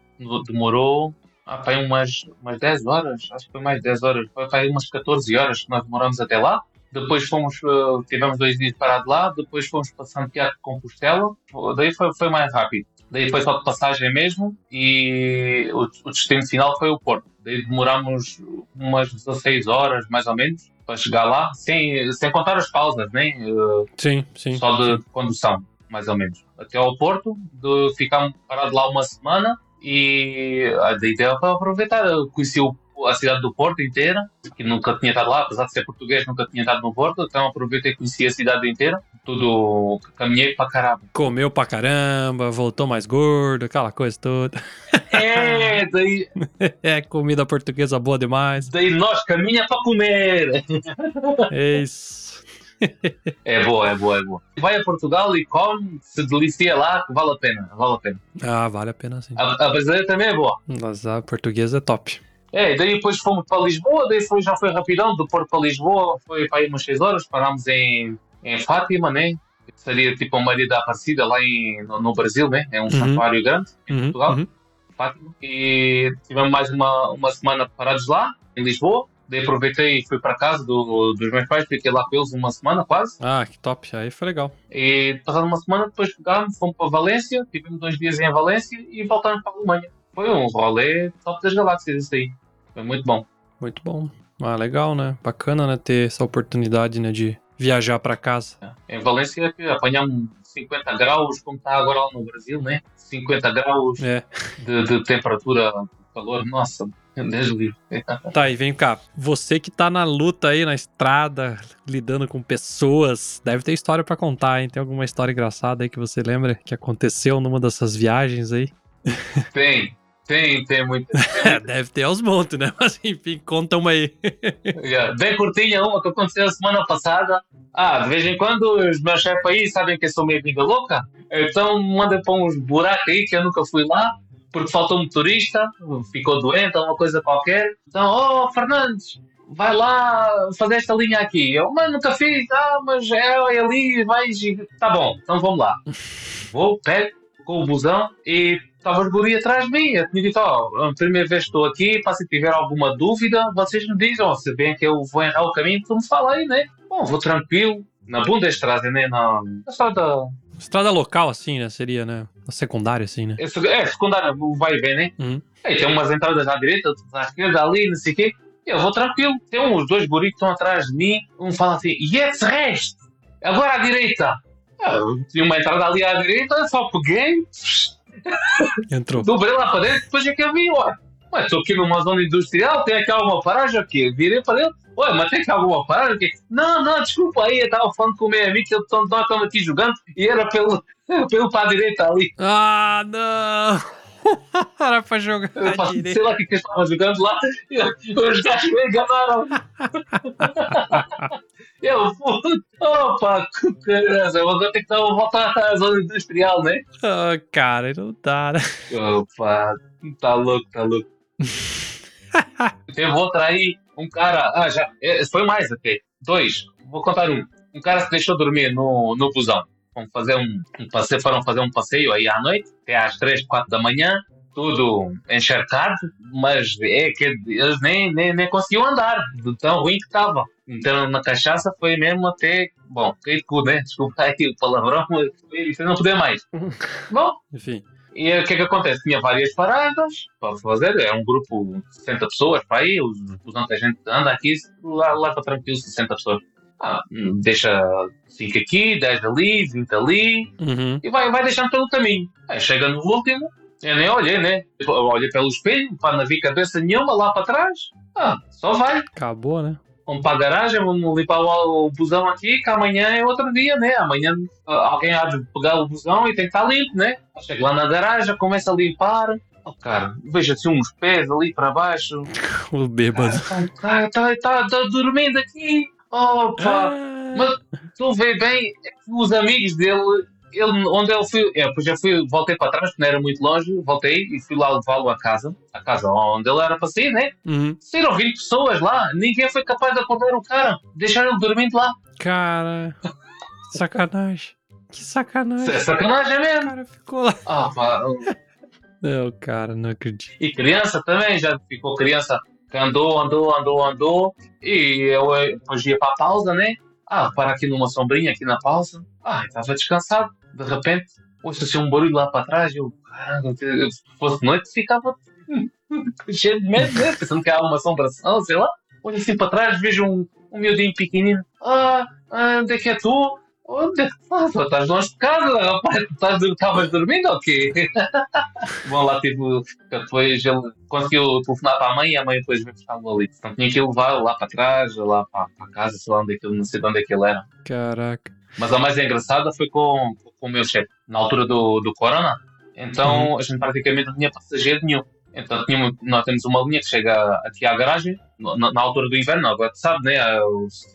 demorou ah, foi umas, umas 10 horas, acho que foi mais de 10 horas, foi, foi umas 14 horas que nós demoramos até lá. Depois fomos, eh, tivemos dois dias parados lá, depois fomos para Santiago de Compostela, daí foi, foi mais rápido. Daí foi só de passagem mesmo e o, o destino final foi o Porto. Daí demoramos umas 16 horas, mais ou menos, para chegar lá, sem, sem contar as pausas, né? Eh, Sim, sim. só de condução, mais ou menos. Até ao Porto, de, ficámos parados lá uma semana e a ideia foi aproveitar. Conheci o- a cidade do Porto inteira, que nunca tinha estado lá, apesar de ser português, nunca tinha estado no Porto, então aproveitei e conheci a cidade inteira. Tudo, caminhei para caramba. Comeu pra caramba, voltou mais gordo, aquela coisa toda. É, daí, É, comida portuguesa boa demais. daí nós caminha para comer. É isso. É boa, é boa, é boa. Vai a Portugal e come, se delicia lá, vale a pena, vale a pena. Ah, vale a pena sim. A, a brasileira também é boa. Mas a portuguesa é top. É, daí depois fomos para Lisboa, daí foi, já foi rapidão, do Porto para Lisboa, foi para aí umas 6 horas, parámos em, em Fátima, né? Seria tipo a Maria da Aparecida lá em, no, no Brasil, né? É um santuário grande, em Uhum, Portugal, uhum. Fátima. E tivemos mais uma, uma semana parados lá, em Lisboa. Daí aproveitei e fui para casa do, dos meus pais, fiquei lá com eles uma semana quase. Ah, que top. Aí foi legal. E passada uma semana, depois pegámos, fomos para Valência, tivemos dois dias em Valência e voltamos para a Alemanha. Foi um rolê top das galáxias isso aí. Foi muito bom. Muito bom. Ah, legal, né? Bacana, né? Ter essa oportunidade, né? De viajar pra casa. Em Valência que apanhamos 50 graus, como está agora lá no Brasil, né? 50 graus É. de, de temperatura, calor, nossa, Deus livre. Tá, e vem cá. Você que tá na luta aí, na estrada, lidando com pessoas, deve ter história pra contar, hein? Tem alguma história engraçada aí que você lembra que aconteceu numa dessas viagens aí? Tem, tem, tem muito. É, deve ter aos montes, né? Mas enfim, conta uma aí. Yeah, Bem curtinha uma que aconteceu semana passada. Ah, de vez em quando os meus chefes aí sabem que eu sou meio vida louca, então mandam para uns buracos aí que eu nunca fui lá, porque faltou um motorista, ficou doente ou uma coisa qualquer. Então, oh Fernandes, vai lá fazer esta linha aqui. Eu, mas nunca fiz, ah, mas é ali, vais. Tá bom, então vamos lá. Vou, pego com o busão e estava os guri atrás de mim. Eu tinha dito, ó, a primeira vez que estou aqui, para se tiver alguma dúvida, vocês me dizem, ó, se bem que eu vou errar o caminho, tu me fala aí, né? Bom, vou tranquilo, na Bundesstraße, né, na, na estrada, Estrada local, assim, né? Seria, né? A secundária, assim, né? é, é secundária, vai e vem, né? Uhum. Aí tem umas entradas à direita, outras à esquerda, ali, não sei o quê. Eu vou tranquilo. Tem uns dois guris que estão atrás de mim, um fala assim, jetzt rechts, agora à direita. Ah, tinha uma entrada ali à direita, só peguei, Entrou. dobrei lá para dentro, depois é que eu vi, ué. Ué, estou aqui numa zona industrial, tem aqui alguma paragem aqui? Virei para dentro, ué, mas tem aqui alguma paragem aqui? Não, não, desculpa aí, eu estava falando com o meu amigo eu tô- nós estamos aqui jogando e era pelo, pelo para a direita ali. Ah, não! Era pra jogar Eu faço, sei lá o que que eles estavam jogando lá, e os gajos me enganaram. Eu, puto, opa, eu vou ter que dar uma volta à zona industrial, né? Ah, cara, não dá, né? Opa, tá louco, tá louco. Teve outra aí, um cara. Ah, já. é, Foi mais até. Dois. Vou contar um. um cara se deixou dormir no, no busão. Vamos fazer um, um passeio, foram fazer um passeio aí à noite, até às 3, 4 da manhã, tudo encharcado, mas é que eles nem, nem, nem conseguiam andar, de tão ruim que estava. Então na cachaça foi mesmo até, bom, que cu, né? Desculpa aí o palavrão, mas foi- não poder mais. Bom, Enfim. e o que é que acontece? Tinha várias paradas para fazer, é um grupo de 60 pessoas para aí, os que a gente anda aqui, lá, lá para tranquilo 60 pessoas. Ah, deixa 5 aqui, 10 ali, 20 ali, Uhum. e vai, vai deixando pelo caminho. Aí chega no último, eu nem olhei, né? Eu olhei pelo espelho, para não vir cabeça nenhuma lá para trás. Ah, só vai. Acabou, né? Vamos para a garagem, vamos limpar o, o busão aqui, que amanhã é outro dia, né? Amanhã ah, alguém há de pegar o busão e tem que estar limpo, né? Chega lá na garagem, começa a limpar. Oh, cara, vejo assim uns pés ali para baixo. O bêbado. Cara, está tá, tá dormindo aqui. Opa! Ah, Mas tu vê bem que os amigos dele, ele, onde eu fui, é, depois já fui, voltei para trás, porque não era muito longe, voltei e fui lá levá-lo a casa, a casa onde ele era para sair, né? uhum. Saíram 20 pessoas lá, ninguém foi capaz de acordar o cara, deixaram ele dormindo lá. Cara. Sacanagem. Que sacanagem. Isso é sacanagem O mesmo. cara ficou lá. Ah, pá. Não, cara, não acredito. E criança também, já ficou criança que andou, andou, andou, andou, e eu depois ia para a pausa, né? Ah, para aqui numa sombrinha, aqui na pausa. Ah, estava descansado. De repente, ouço assim um barulho lá para trás. Eu, caramba, se fosse noite, ficava cheio de medo, né? Pensando que há uma assombração, sei lá. Olho assim para trás, vejo um, um miudinho pequenino. Ah, ah, onde é que é tu? Onde? Ah, tu estás longe de casa, rapaz. Estás- Estavas dormindo ou quê? Bom, lá tipo, depois ele conseguiu telefonar para a mãe e a mãe depois veio buscá-lo ali. Então tinha que levá-lo lá para trás, lá para, para casa, sei lá onde é que ele, não sei de onde é que ele era. Caraca. Mas a mais engraçada foi com, com o meu chefe, na altura do, do Corona. Então a gente praticamente não tinha passageiro nenhum. Então tínhamos, nós temos uma linha que chega aqui à garagem, na, na altura do inverno, agora tu sabe, né? Às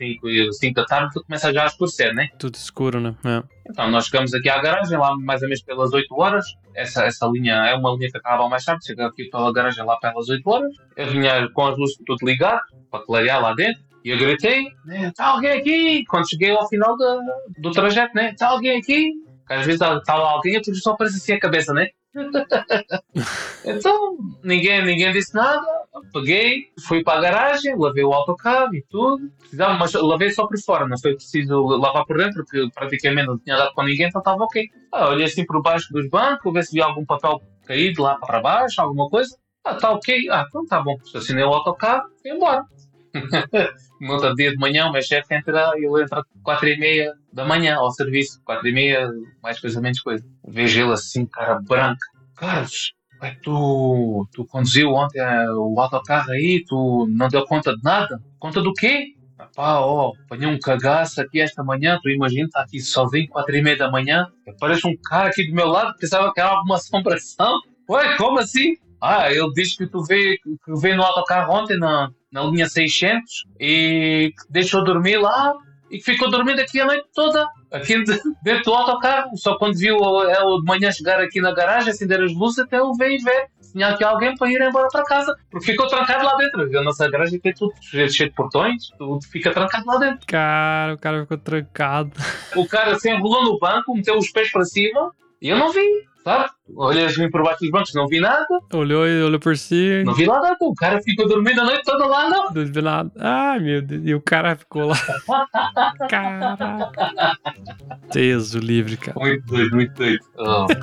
5 da tarde começa já a escurecer, né? Tudo escuro, né? É. Então, nós chegamos aqui à garagem, lá mais ou menos pelas 8 horas. Essa, essa linha é uma linha que acaba mais tarde, chega aqui pela garagem lá pelas 8 horas. Eu vinha com as luzes tudo ligado, para clarear lá dentro. E eu gritei, né, está alguém aqui? Quando cheguei ao final do, do trajeto, né? Está alguém aqui? Às vezes está lá alguém e só aparece assim a cabeça, né? então, ninguém, ninguém disse nada. Peguei, fui para a garagem, lavei o autocarro e tudo. Precisava, mas lavei só por fora, não foi preciso lavar por dentro, porque praticamente não tinha dado com ninguém, então estava ok. Ah, olhei assim por baixo dos bancos, ver se via algum papel caído lá para baixo, alguma coisa. Ah, está ok. Ah, então tá bom. Estacionei o autocarro e fui embora. no outro dia de manhã, o meu chefe entra, ele entra 4 e meia da manhã ao serviço. 4 e meia, mais coisa, menos coisa. Vejo ele assim, cara branca. Carlos, ué, tu, tu conduziu ontem eh, o autocarro aí, tu não deu conta de nada? Conta do quê? Pá, ó, apanhei um cagaço aqui esta manhã, tu imagina, tá aqui sozinho, quatro e meia da manhã, aparece um cara aqui do meu lado, pensava que era alguma assombração. Ué, como assim? Ah, ele diz que tu veio, que no autocarro ontem na, na linha 600 e que deixou dormir lá e que ficou dormindo aqui a noite toda, aqui de- dentro do autocarro. Só quando viu ele de manhã chegar aqui na garagem, acender as luzes, até ele veio ver. Tinha aqui alguém para ir embora para casa, porque ficou trancado lá dentro. A nossa garagem tem tudo cheio cheio de portões, tudo fica trancado lá dentro. Cara, o cara ficou trancado. O cara se enrolou no banco, meteu os pés para cima e eu não vi, sabe? Olhei assim por baixo dos bancos, não vi nada, Olhou e olhou por si. não vi nada. O cara ficou dormindo a noite toda lá, não. Não viu nada. Ai, meu Deus. E o cara ficou lá. Caraca. Teso livre, cara. Muito doido, muito doido. Oh.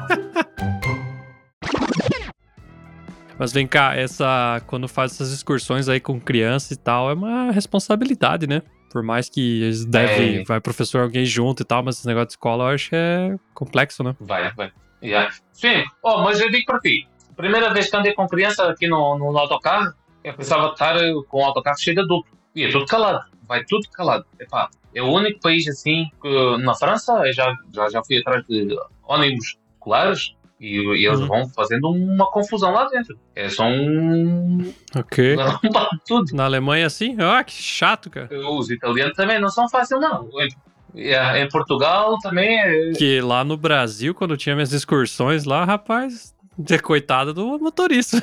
Mas vem cá, essa. Quando faz essas excursões aí com criança e tal, é uma responsabilidade, né? Por mais que eles devem, É. vai professor alguém junto e tal, mas esse negócio de escola eu acho que é complexo, né? Vai, vai. Yeah. Sim, oh, mas eu digo para ti, primeira vez que andei com criança aqui no, no autocarro, eu pensava estar eh, com o autocarro cheio de adulto. E é tudo calado, vai tudo calado. Epá, é o único país assim, que, na França, eu já, já, já fui atrás de ônibus escolares e, e eles Uhum. vão fazendo uma confusão lá dentro. É só um. Ok. tudo. Na Alemanha, assim? Ah, que chato, cara. Os italianos também não são fáceis, não. Em, Portugal também é. Que lá no Brasil, quando tinha minhas excursões lá, rapaz, é coitado do motorista.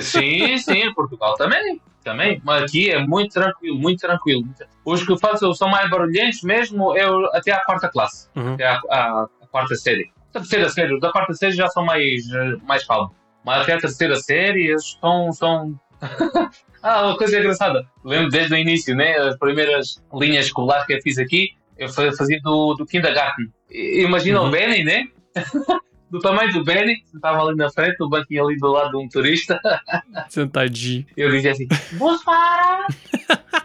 Sim, sim, em Portugal também. Também, mas aqui é muito tranquilo, muito tranquilo. Os que fazem, são mais barulhentos mesmo é o- até a quarta classe, Uhum. até a, a- a quarta série. Terceira série, da quarta série já são mais, mais calmos. Mas até a terceira série eles são. são... ah, uma coisa engraçada. Lembro desde o início, né? As primeiras linhas escolares que eu fiz aqui, eu fa- fazia do, do kindergarten. Imagina Uhum. o Benny, né? do tamanho do Benny, estava ali na frente, o banquinho ali do lado de um motorista. Sentadinho. Eu dizia assim: Bus para!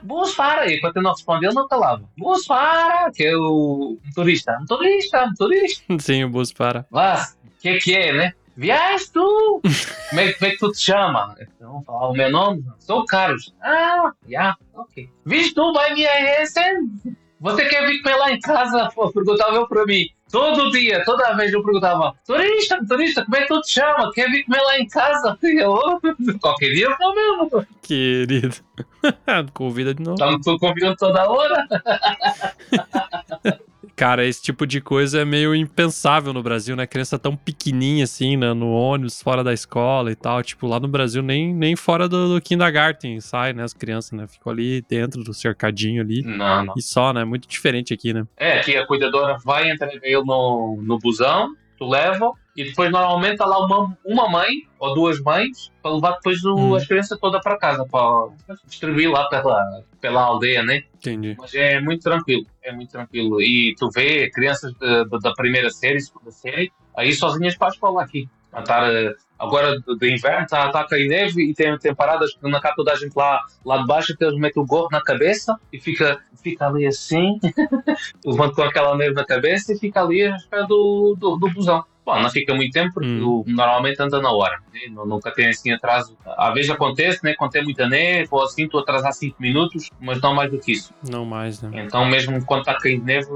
Bus para! E enquanto eu não respondia, ele não calava. Bus para! Que é o motorista. Motorista, motorista. Sim, o bus para. Vá, o que é que é, né? Viés tu! Como é, como é que tu te chama? Então, falar o meu nome? Sou o Carlos. Ah, já, ok. Viste tu, vai me Essen? Você quer vir lá em casa? Perguntava eu para mim. Todo dia, toda vez eu perguntava: Turista, turista, como é que tu te chama? Quer vir comer lá em casa? E eu, qualquer dia eu vou mesmo. Querido. Convida de novo. Estamos convidando toda hora. Cara, esse tipo de coisa é meio impensável no Brasil, né? Criança tão pequenininha assim, né? no ônibus, fora da escola e tal. Tipo, lá no Brasil, nem, nem fora do, do kindergarten sai, né? As crianças, né? Ficam ali dentro do cercadinho ali. Não, não. E só, né? Muito diferente aqui, né? É, aqui a cuidadora vai entregar ele no, no busão, tu leva, e depois normalmente está lá uma, uma mãe ou duas mães para levar depois o, Hum. as crianças todas para casa, para distribuir lá pela, pela aldeia, né? Entendi. Mas é muito tranquilo, é muito tranquilo. E tu vê crianças de- de- da primeira série, segunda série, aí sozinhas para a escola aqui. A estar, eh, agora de, de inverno está tá a cair neve e tem temporadas que na toda a gente lá, lá de baixo, que eles metem o gorro na cabeça e fica, fica ali assim, levando com aquela neve na cabeça e fica ali à espera do, do, do busão. Bom, não fica muito tempo porque Hum. normalmente anda na hora, né? Nu- nunca tem assim atraso. Às vezes acontece, né? Quando tem muita neve ou assim, tu atrasar 5 minutos, mas não mais do que isso. Não mais, né? Então, mesmo quando está caindo neve,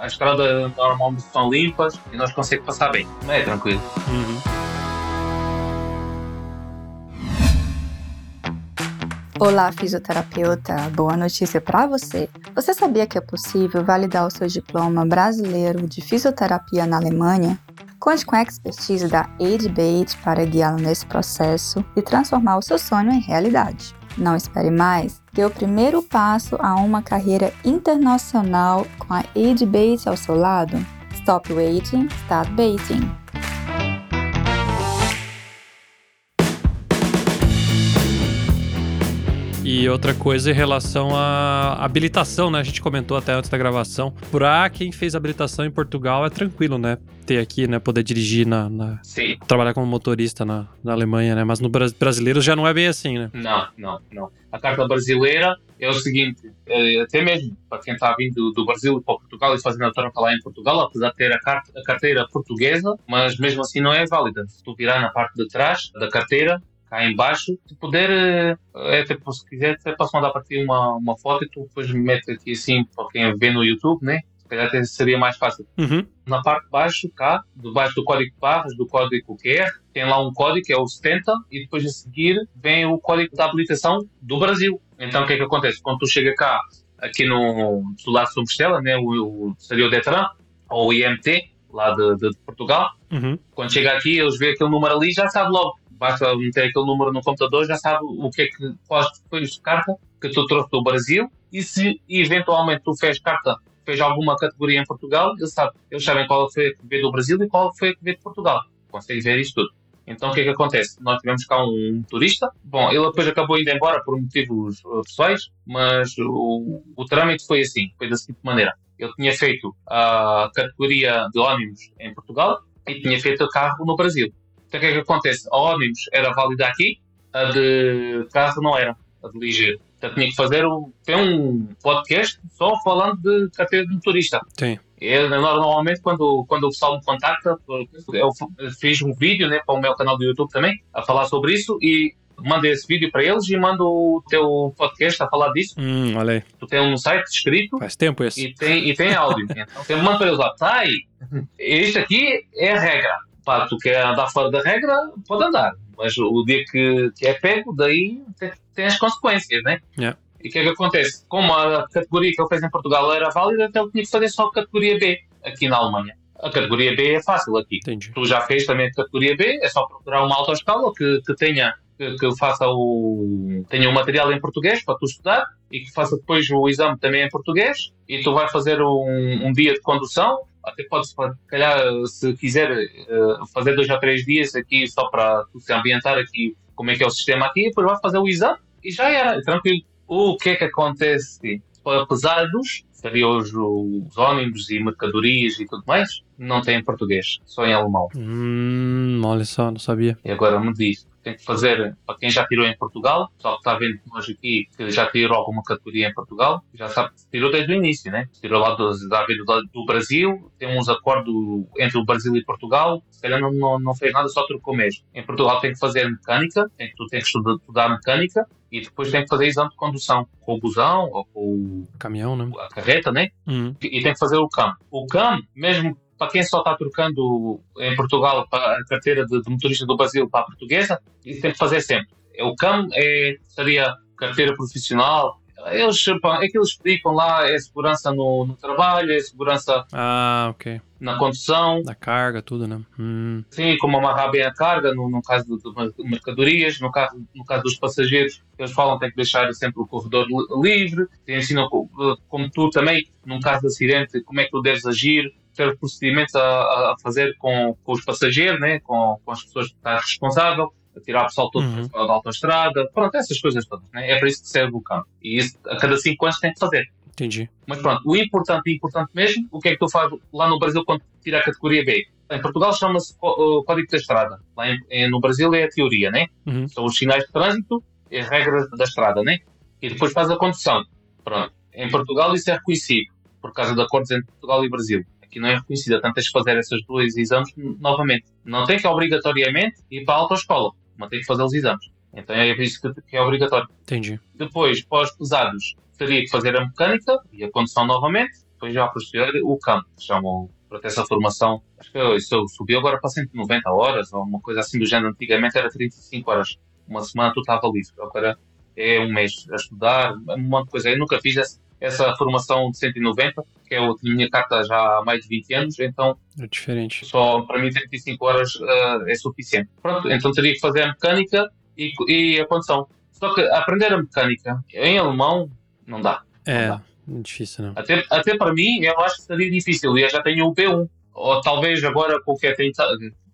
a estrada normalmente são limpas e nós conseguimos passar bem. É tranquilo. Uhum. Olá, fisioterapeuta. Boa notícia para você. Você sabia que é possível validar o seu diploma brasileiro de fisioterapia na Alemanha? Conte com a expertise da AidBait para guiá-lo nesse processo e transformar o seu sonho em realidade. Não espere mais. Dê o primeiro passo a uma carreira internacional com a AidBait ao seu lado. Stop waiting, start baiting. E outra coisa em relação à habilitação, né? A gente comentou até antes da gravação. Pra quem fez habilitação em Portugal é tranquilo, né? Ter aqui, né? Poder dirigir na. na- trabalhar como motorista na, na Alemanha, né? Mas no Bra- brasileiro já não é bem assim, né? Não, não, não. A carta brasileira é o seguinte, é, até mesmo para quem está vindo do Brasil para Portugal e fazendo a troca lá em Portugal, apesar de ter a carteira portuguesa, mas mesmo assim não é válida. Se tu virar na parte de trás da carteira, cá em baixo, tu poder, eh, é, tipo, se quiser, até posso mandar para ti uma, uma foto e tu depois mete aqui assim, para quem vê no YouTube, né? Se calhar até seria mais fácil Uhum. na parte de baixo, cá, debaixo do código de barras, do código QR, tem lá um código que é o 70 e depois a seguir vem o código de habilitação do Brasil. Então o que é que acontece? Quando tu chega cá, aqui no do lado de Compostela, né, o, o, seria o Detran, ou o IMT, lá de, de Portugal, Uhum. quando chega aqui, eles veem aquele número ali já sabe logo. Basta meter aquele número no computador, já sabe o que é que qual foi a carta que tu trouxe do Brasil e se eventualmente tu fez carta, fez alguma categoria em Portugal, eles, sabem, eles sabem qual foi a que veio do Brasil e qual foi a que veio de Portugal. Conseguem ver isto tudo. Então o que é que acontece? Nós tivemos cá um turista, bom, ele depois acabou indo embora por motivos eh, pessoais, mas o, o trâmite foi assim, foi da seguinte maneira. Ele tinha feito a categoria de ónibus em Portugal e tinha feito o carro no Brasil. Então o que é que acontece? A ónibus era válida aqui, a de carro não era, a de ligeiro. Então tinha que fazer um, tem um podcast só falando de carteira de motorista. Tem. Eu, normalmente, quando, quando o pessoal me contacta, eu fiz um vídeo né, para o meu canal do YouTube também, a falar sobre isso e mando esse vídeo para eles e mando o teu podcast a falar disso. Hum, olha aí. Tu tem um site escrito Faz tempo esse. e tem, e tem áudio. Então, eu mando para eles lá, aí, isto aqui é a regra. Pá, tu quer andar fora da regra, pode andar. Mas o dia que, que é pego, daí tem, tem as consequências, né? Yeah. E o que é que acontece? Como a categoria que ele fez em Portugal era válida, então ele tinha que fazer só a categoria B aqui na Alemanha. A categoria B é fácil aqui. Entendi. Tu já fez também a categoria B, é só procurar uma autoescola que, que tenha que, que faça o. tenha o material em português para tu estudar e que faça depois o exame também em português e tu vai fazer um, um dia de condução. Até podes, se calhar, se quiser, eh, fazer dois ou três dias aqui só para se ambientar aqui como é que é o sistema aqui, depois vai fazer o exame e já era, tranquilo. O que é que acontece? Para pesados, seriam os, os ônibus e mercadorias e tudo mais, não tem em português, só em alemão. Hum, olha só, não sabia. E agora me diz, tem que fazer, para quem já tirou em Portugal, só que está vendo nós aqui que já tirou alguma categoria em Portugal, já sabe que tirou desde o início, né? Tirou lá do, da, do, do Brasil, tem uns acordos entre o Brasil e Portugal, se calhar não, não, não fez nada, só trocou mesmo. Em Portugal tem que fazer mecânica, tem, tu tens que estudar, estudar mecânica, e depois tem que fazer exame de condução com o busão ou com o, Caminhão, né? a carreta, né? Hum. E tem que fazer o CAM. O CAM, mesmo para quem só está trocando em Portugal a carteira de, de motorista do Brasil para a portuguesa, isso tem que fazer sempre. O CAM é, seria carteira profissional. Eles, pá, é que eles explicam lá, é segurança no, no trabalho, é segurança Ah, ok. na condução, Da carga, tudo, né? Hum. Sim, como amarrar bem a carga, no, no caso de, de mercadorias, no caso, no caso dos passageiros, eles falam que tem que deixar sempre o corredor li- livre, te ensinam co- como tu também, num caso de acidente, como é que tu deves agir, ter procedimentos a, a- fazer com, com os passageiros, né? com, com as pessoas que estás responsável, a tirar o pessoal todo Uhum. da autoestrada, pronto, essas coisas todas. Né? É para isso que serve o campo. E isso a cada cinco anos tem que fazer. Entendi. Mas pronto, o importante, importante mesmo, o que é que tu fazes lá no Brasil quando tira a categoria B? Em Portugal chama-se uh, Código da Estrada. Lá em- em- no Brasil é a teoria, né? Uhum. São os sinais de trânsito e as regras da estrada, né? E depois faz a condução. Pronto. Em Portugal isso é reconhecido, por causa de acordos entre Portugal e Brasil. Aqui não é reconhecido, portanto tens que fazer esses dois exames novamente. Não tem que obrigatoriamente ir para a autoescola, mas tem que fazer os exames. Então é por isso que que é obrigatório. Entendi. Depois, para os pesados, teria que fazer a mecânica e a condução novamente. Depois, já a posterior, o campo. Chamam para ter essa formação. Acho que isso subiu agora para 190 horas, ou uma coisa assim do género. Antigamente era 35 horas. Uma semana tu estava livre. Agora é um mês a estudar, um monte de coisa. Eu nunca fiz essa, essa formação de 190, que é a minha carta já há mais de 20 anos, então É diferente. só para mim 35 horas ah, é suficiente. Pronto, então teria que fazer a mecânica e, e a condução. Só que aprender a mecânica em alemão não dá. É, Não difícil, né? Até, até para mim, eu acho que seria difícil. E eu já tenho o B1. Ou talvez agora com o que tenho.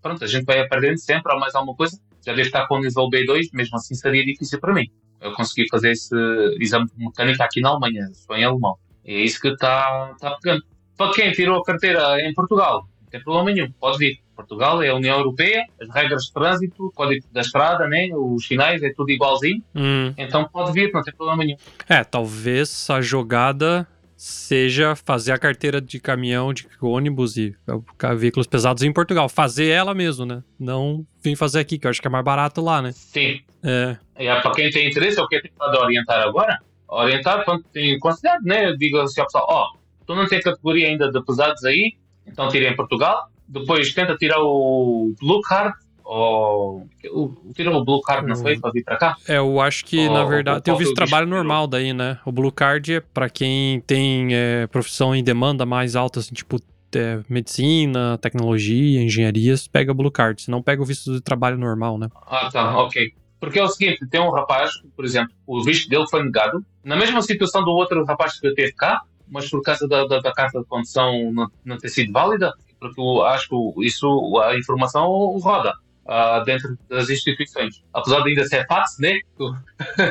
Pronto, a gente vai aprendendo sempre há mais alguma coisa. Já devo estar com o nível B2, mesmo assim seria difícil para mim. Eu consegui fazer esse exame de mecânica aqui na Alemanha, só em alemão. É isso que está tá pegando. Para quem tirou a carteira em Portugal, não tem problema nenhum, pode vir. Portugal é a União Europeia, as regras de trânsito, o código da estrada, né? os sinais, é tudo igualzinho. Hum. Então pode vir, não tem problema nenhum. É, talvez a jogada seja fazer a carteira de caminhão, de ônibus e uh, veículos pesados em Portugal. Fazer ela mesmo, né? Não vir fazer aqui, que eu acho que é mais barato lá, né? Sim, É. É, para quem tem interesse, é o que eu tenho tentado orientar agora. Orientar, tem considerado, né? Eu digo assim ao pessoal: ó, tu não tem categoria ainda de pesados aí, então tira em Portugal. Depois tenta tirar o Blue Card, ou. o- Tira o Blue Card, não foi? Para vir para cá. É, eu acho que, na o- verdade, o tem o visto o trabalho normal daí, né? O Blue Card é pra quem tem é, profissão em demanda mais alta, assim, tipo é, medicina, tecnologia, engenharias, pega o Blue Card. Se não pega o visto de trabalho normal, né? Ah, tá, ok. Porque é o seguinte: tem um rapaz, por exemplo, o visto dele foi negado, na mesma situação do outro rapaz que teve cá, mas por causa da, da, da carta de condução não, não ter sido válida, porque eu acho que isso, a informação roda ah, dentro das instituições. Apesar de ainda ser fax, né?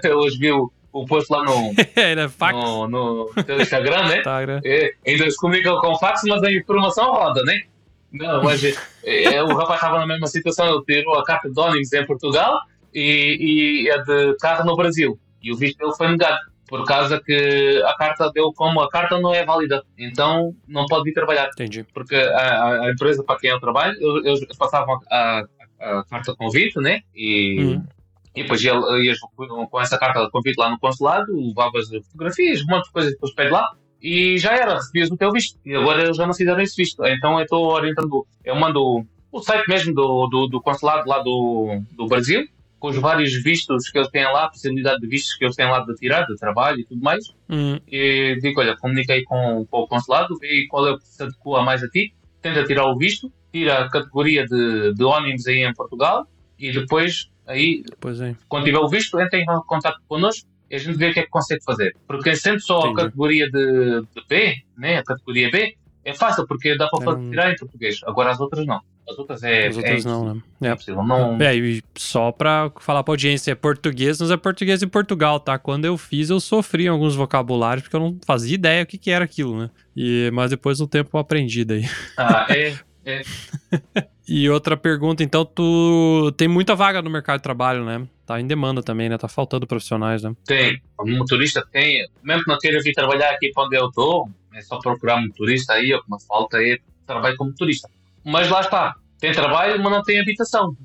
Eu hoje vi o, o post lá no, Era fax. no, no teu Instagram, né? Tá, né? É, ainda se comunica com fax, mas a informação roda, né? Não, mas é, é, o rapaz estava na mesma situação, ele tirou a carta de ônibus em Portugal e, e a de carro no Brasil. E o visto dele foi negado, por causa que a carta deu como a carta não é válida, então não pode vir trabalhar. Entendi. Porque a, a- empresa para quem eu trabalho, eles passavam a carta de convite, né? E, Uhum. e depois ele- ias com essa carta de convite lá no consulado, levavas fotografias, um monte de coisas depois pede lá, e já era, recebias o teu visto. E agora eles já não se deram esse visto. Então eu estou orientando, eu mando o site mesmo do, do, do consulado lá do, do Brasil, com os vários vistos que eles têm lá, a possibilidade de vistos que eles têm lá de tirar, de trabalho e tudo mais. Hum, E digo, olha, comuniquei com, com o consulado, vê qual é o que se adequa mais a ti, tenta tirar o visto, tira a categoria de, de ônibus aí em Portugal e depois aí é. quando tiver o visto, entre em contato connosco e a gente vê o que é que consegue fazer. Porque sendo só Entendi. a categoria de, de B, né, a categoria B, é fácil, porque dá para É tirar em português. Agora as outras não. As outras é. As é outras não, né? É. impossível. Não, É, e só pra falar pra audiência, é português, mas é português em Portugal, tá? Quando eu fiz, eu sofri alguns vocabulários, porque eu não fazia ideia o que, que era aquilo, né? E, mas depois do tempo eu aprendi daí. Ah, é, E outra pergunta, então, tu tem muita vaga no mercado de trabalho, né? Tá em demanda também, né? Tá faltando profissionais, né? tem. Como motorista tem. Mesmo que não queira vir trabalhar aqui para onde eu estou, é só procurar motorista aí, o me falta é trabalho como motorista. Mas lá está. Tem trabalho, mas não tem habitação.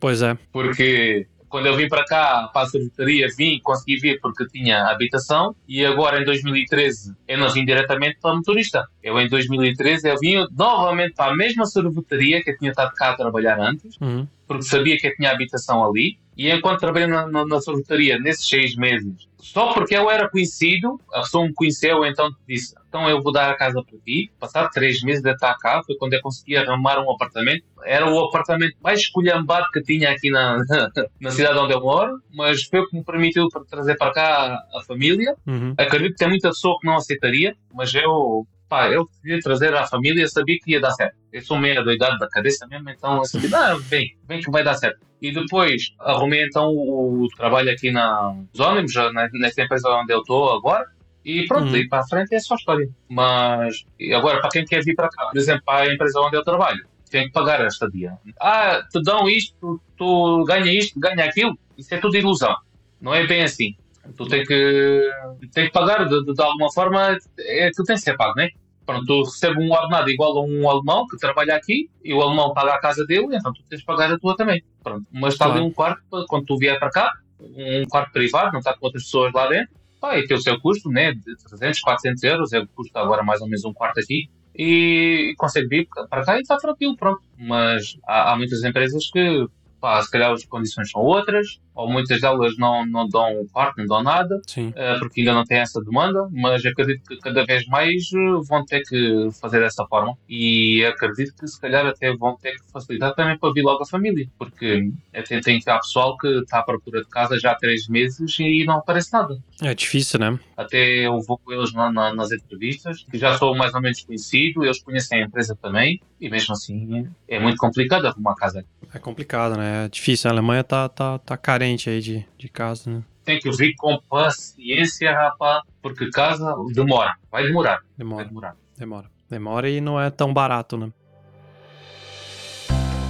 Pois é. porque quando eu vim para cá, para a secretaria, vim, consegui vir porque tinha habitação e agora em 2013 eu não vim diretamente para motorista. Eu em 2013 eu vim novamente para a mesma sorveteria que eu tinha estado cá a trabalhar antes, Uhum. porque sabia que eu tinha habitação ali e enquanto trabalhei na, na, na sorveteria nesses seis meses, só porque eu era conhecido, a pessoa me conheceu, então disse, então eu vou dar a casa para ti. Passado três meses de estar cá, foi quando eu consegui arrumar um apartamento. Era o apartamento mais esculhambado que tinha aqui na, na cidade onde eu moro, mas foi o que me permitiu tra- trazer para cá a família. Uhum. Acredito que tem muita pessoa que não aceitaria, mas eu, pá, eu queria trazer a família, sabia que ia dar certo. Eu sou meio doidado da cabeça mesmo, então eu sabia, ah, bem, bem que vai dar certo. E depois arrumei então o, trabalho aqui na, nos ônibus, nessa empresa onde eu estou agora. E pronto, Uhum. daí para a frente é só história. Mas e agora, para quem quer vir para cá, por exemplo, para a empresa onde eu trabalho, tem que pagar a estadia. Ah, te dão isto, tu, ganha isto, ganha aquilo. Isso é tudo ilusão. Não é bem assim. Tu tem que, tem que pagar de, de, de alguma forma, é, tu tem que ser pago, não é? Pronto, tu recebes um ordenado igual a um alemão que trabalha aqui e o alemão paga a casa dele, então tu tens de pagar a tua também. Pronto, mas está ali Claro. um quarto, quando tu vier para cá, um quarto privado, não está com outras pessoas lá dentro, pá, e tem o seu custo, né, de 300, 400 euros, é o que custa agora mais ou menos um quarto aqui, e consegue vir para cá e está tranquilo, pronto. Mas há, há muitas empresas que, pá, se calhar as condições são outras, ou muitas delas não, não dão quarto, não dão nada, eh, porque ainda não tem essa demanda, mas acredito que cada vez mais eh, vão ter que fazer dessa forma e acredito que se calhar até vão ter que facilitar também para vir logo a família, porque até tem cá pessoal que está à procura de casa já há três meses e não aparece nada. É difícil, né? Até eu vou com eles na- na- nas entrevistas, que já sou mais ou menos conhecido, eles conhecem a empresa também, e mesmo assim é muito complicado arrumar casa. É complicado, né? É difícil. A Alemanha tá, tá, tá carente aí de, de casa, né? Tem que vir com paciência, rapaz, porque casa demora, vai demorar, vai Demora, demorar. demora. Demora e não é tão barato, né?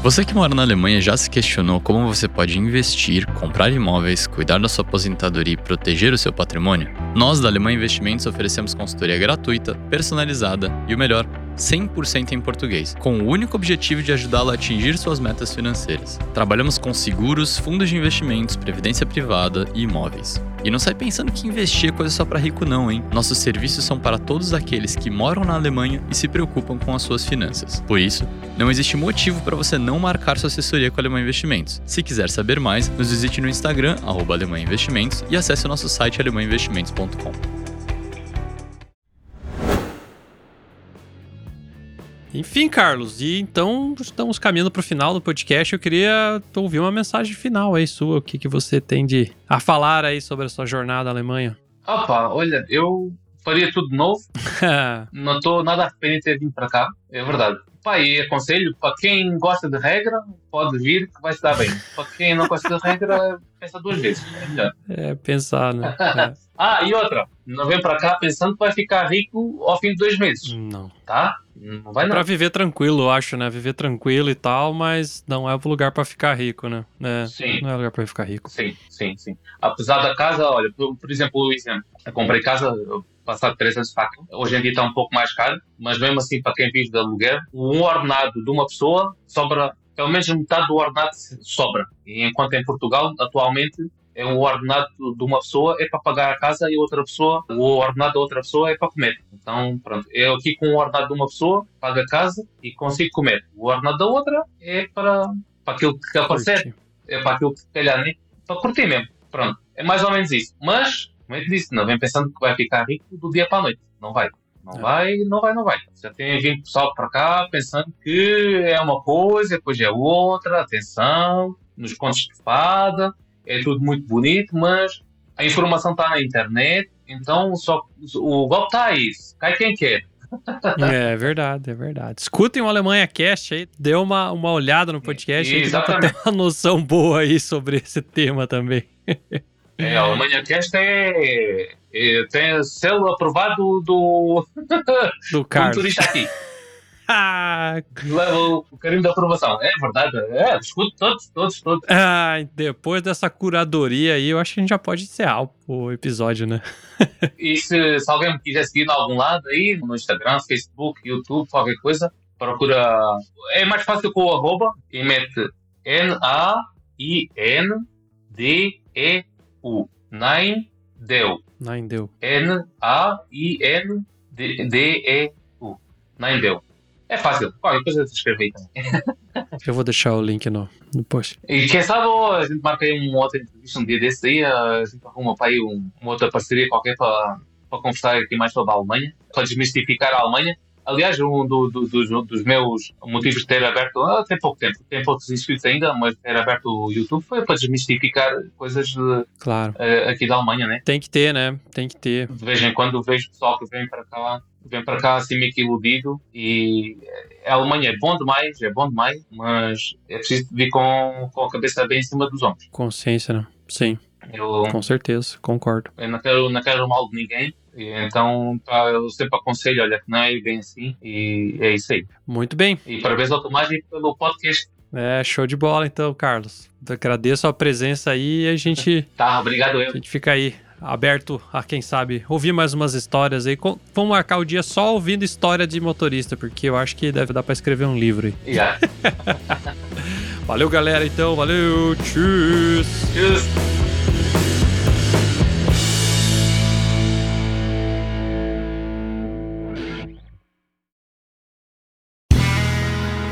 Você que mora na Alemanha já se questionou como você pode investir, comprar imóveis, cuidar da sua aposentadoria e proteger o seu patrimônio? Nós da Alemanha Investimentos oferecemos consultoria gratuita, personalizada e o melhor, 100% em português, com o único objetivo de ajudá-lo a atingir suas metas financeiras. Trabalhamos com seguros, fundos de investimentos, previdência privada e imóveis. E não sai pensando que investir é coisa só para rico não, hein? Nossos serviços são para todos aqueles que moram na Alemanha e se preocupam com as suas finanças. Por isso, não existe motivo para você não marcar sua assessoria com a Alemanha Investimentos. Se quiser saber mais, nos visite no Instagram, arroba Investimentos, e acesse o nosso site alemanhainvestimentos.com. Enfim, Carlos, e então estamos caminhando para o final do podcast. Eu queria ouvir uma mensagem final aí sua. O que, que você tem de a falar aí sobre a sua jornada à Alemanha? Opa, olha, eu faria tudo de novo, não estou nada arrependido de ter vindo para cá, é verdade. Pá, e aconselho, para quem gosta de regra, pode vir que vai se dar bem. Para quem não gosta de regra, pensa duas vezes. É melhor. é pensar, né? É. Ah, e outra, não vem para cá pensando que vai ficar rico ao fim de dois meses, Não. tá? Não vai não. Pra viver tranquilo, eu acho, né? Viver tranquilo e tal, mas não é o lugar pra ficar rico, né? É, Sim. não é lugar pra ficar rico. Sim, sim, sim. Apesar da casa, olha, por, por exemplo, o exemplo, eu comprei casa eu, passado três anos para cá. Hoje em dia está um pouco mais caro, mas mesmo assim, para quem vive de aluguel, um ordenado de uma pessoa sobra, pelo menos metade do ordenado sobra. E enquanto em Portugal, atualmente, é o ordenado de uma pessoa é para pagar a casa e outra pessoa, o ordenado da outra pessoa é para comer. Então, pronto, eu aqui com o ordenado de uma pessoa, pago a casa e consigo comer. O ordenado da outra é para, para aquilo que aparecer é para aquilo que calhar, né? Para curtir mesmo. Pronto. É mais ou menos isso. Mas, como eu disse, não vem pensando que vai ficar rico do dia para a noite. Não vai. Não É. vai, não vai, não vai. Já tem vindo pessoal para cá pensando que é uma coisa, depois é outra, atenção, nos contos de fada, é tudo muito bonito, mas a informação está na internet, então só o golpe está aí, cai quem quer. É verdade, é verdade. Escutem o Alemanha Cast aí, dê uma, uma olhada no podcast aí dá pra ter uma noção boa aí sobre esse tema também. É, a Alemanha Cast é, é, tem selo aprovado do, Do do motorista aqui. Ah, Leva o carinho da aprovação. É verdade, é, escuto todos, todos, todos. ai, depois dessa curadoria aí, eu acho que a gente já pode encerrar o- episódio, né? E se, se alguém me quiser seguir em algum lado aí, no Instagram, Facebook, YouTube, qualquer coisa, procura. É mais fácil com o arroba e mete N-A-I-N-D-E-U. Nine deu. Não deu. N-A-I-N-D-E-U. Nine deu. É fácil. Qualquer coisa se escreve aí também. Eu vou deixar o link no, no post. E quem sabe a gente marca aí uma outra entrevista um dia desse aí, a gente arruma para aí um- uma outra parceria qualquer para, para conversar aqui mais sobre a Alemanha, para desmistificar a Alemanha. Aliás, um do- do- dos, dos meus motivos de ter aberto, ah, tem pouco tempo, tem poucos inscritos ainda, mas ter aberto o YouTube foi para desmistificar coisas eh, Claro. eh, aqui da Alemanha, né? Tem que ter, né? Tem que ter. De vez em quando vejo pessoal que vem para cá, vem para cá assim meio que iludido e a Alemanha é bom demais, é bom demais, mas é preciso vir com, com a cabeça bem em cima dos ombros. Consciência, né? Sim, Eu, com certeza. Concordo. eu não, quero, não quero mal de ninguém, e então tá, eu sempre aconselho, olha, que não é bem assim, e é isso aí. Muito bem. E parabéns ao Tomás e pelo podcast. É, show de bola então, Carlos. Agradeço a presença aí e a gente, Tá, obrigado a eu. gente fica aí aberto a quem sabe ouvir mais umas histórias aí. Vamos marcar o dia só ouvindo história de motorista, porque eu acho que deve dar pra escrever um livro aí. Yeah. Valeu, galera, então. Valeu. Tchau. Tschüss.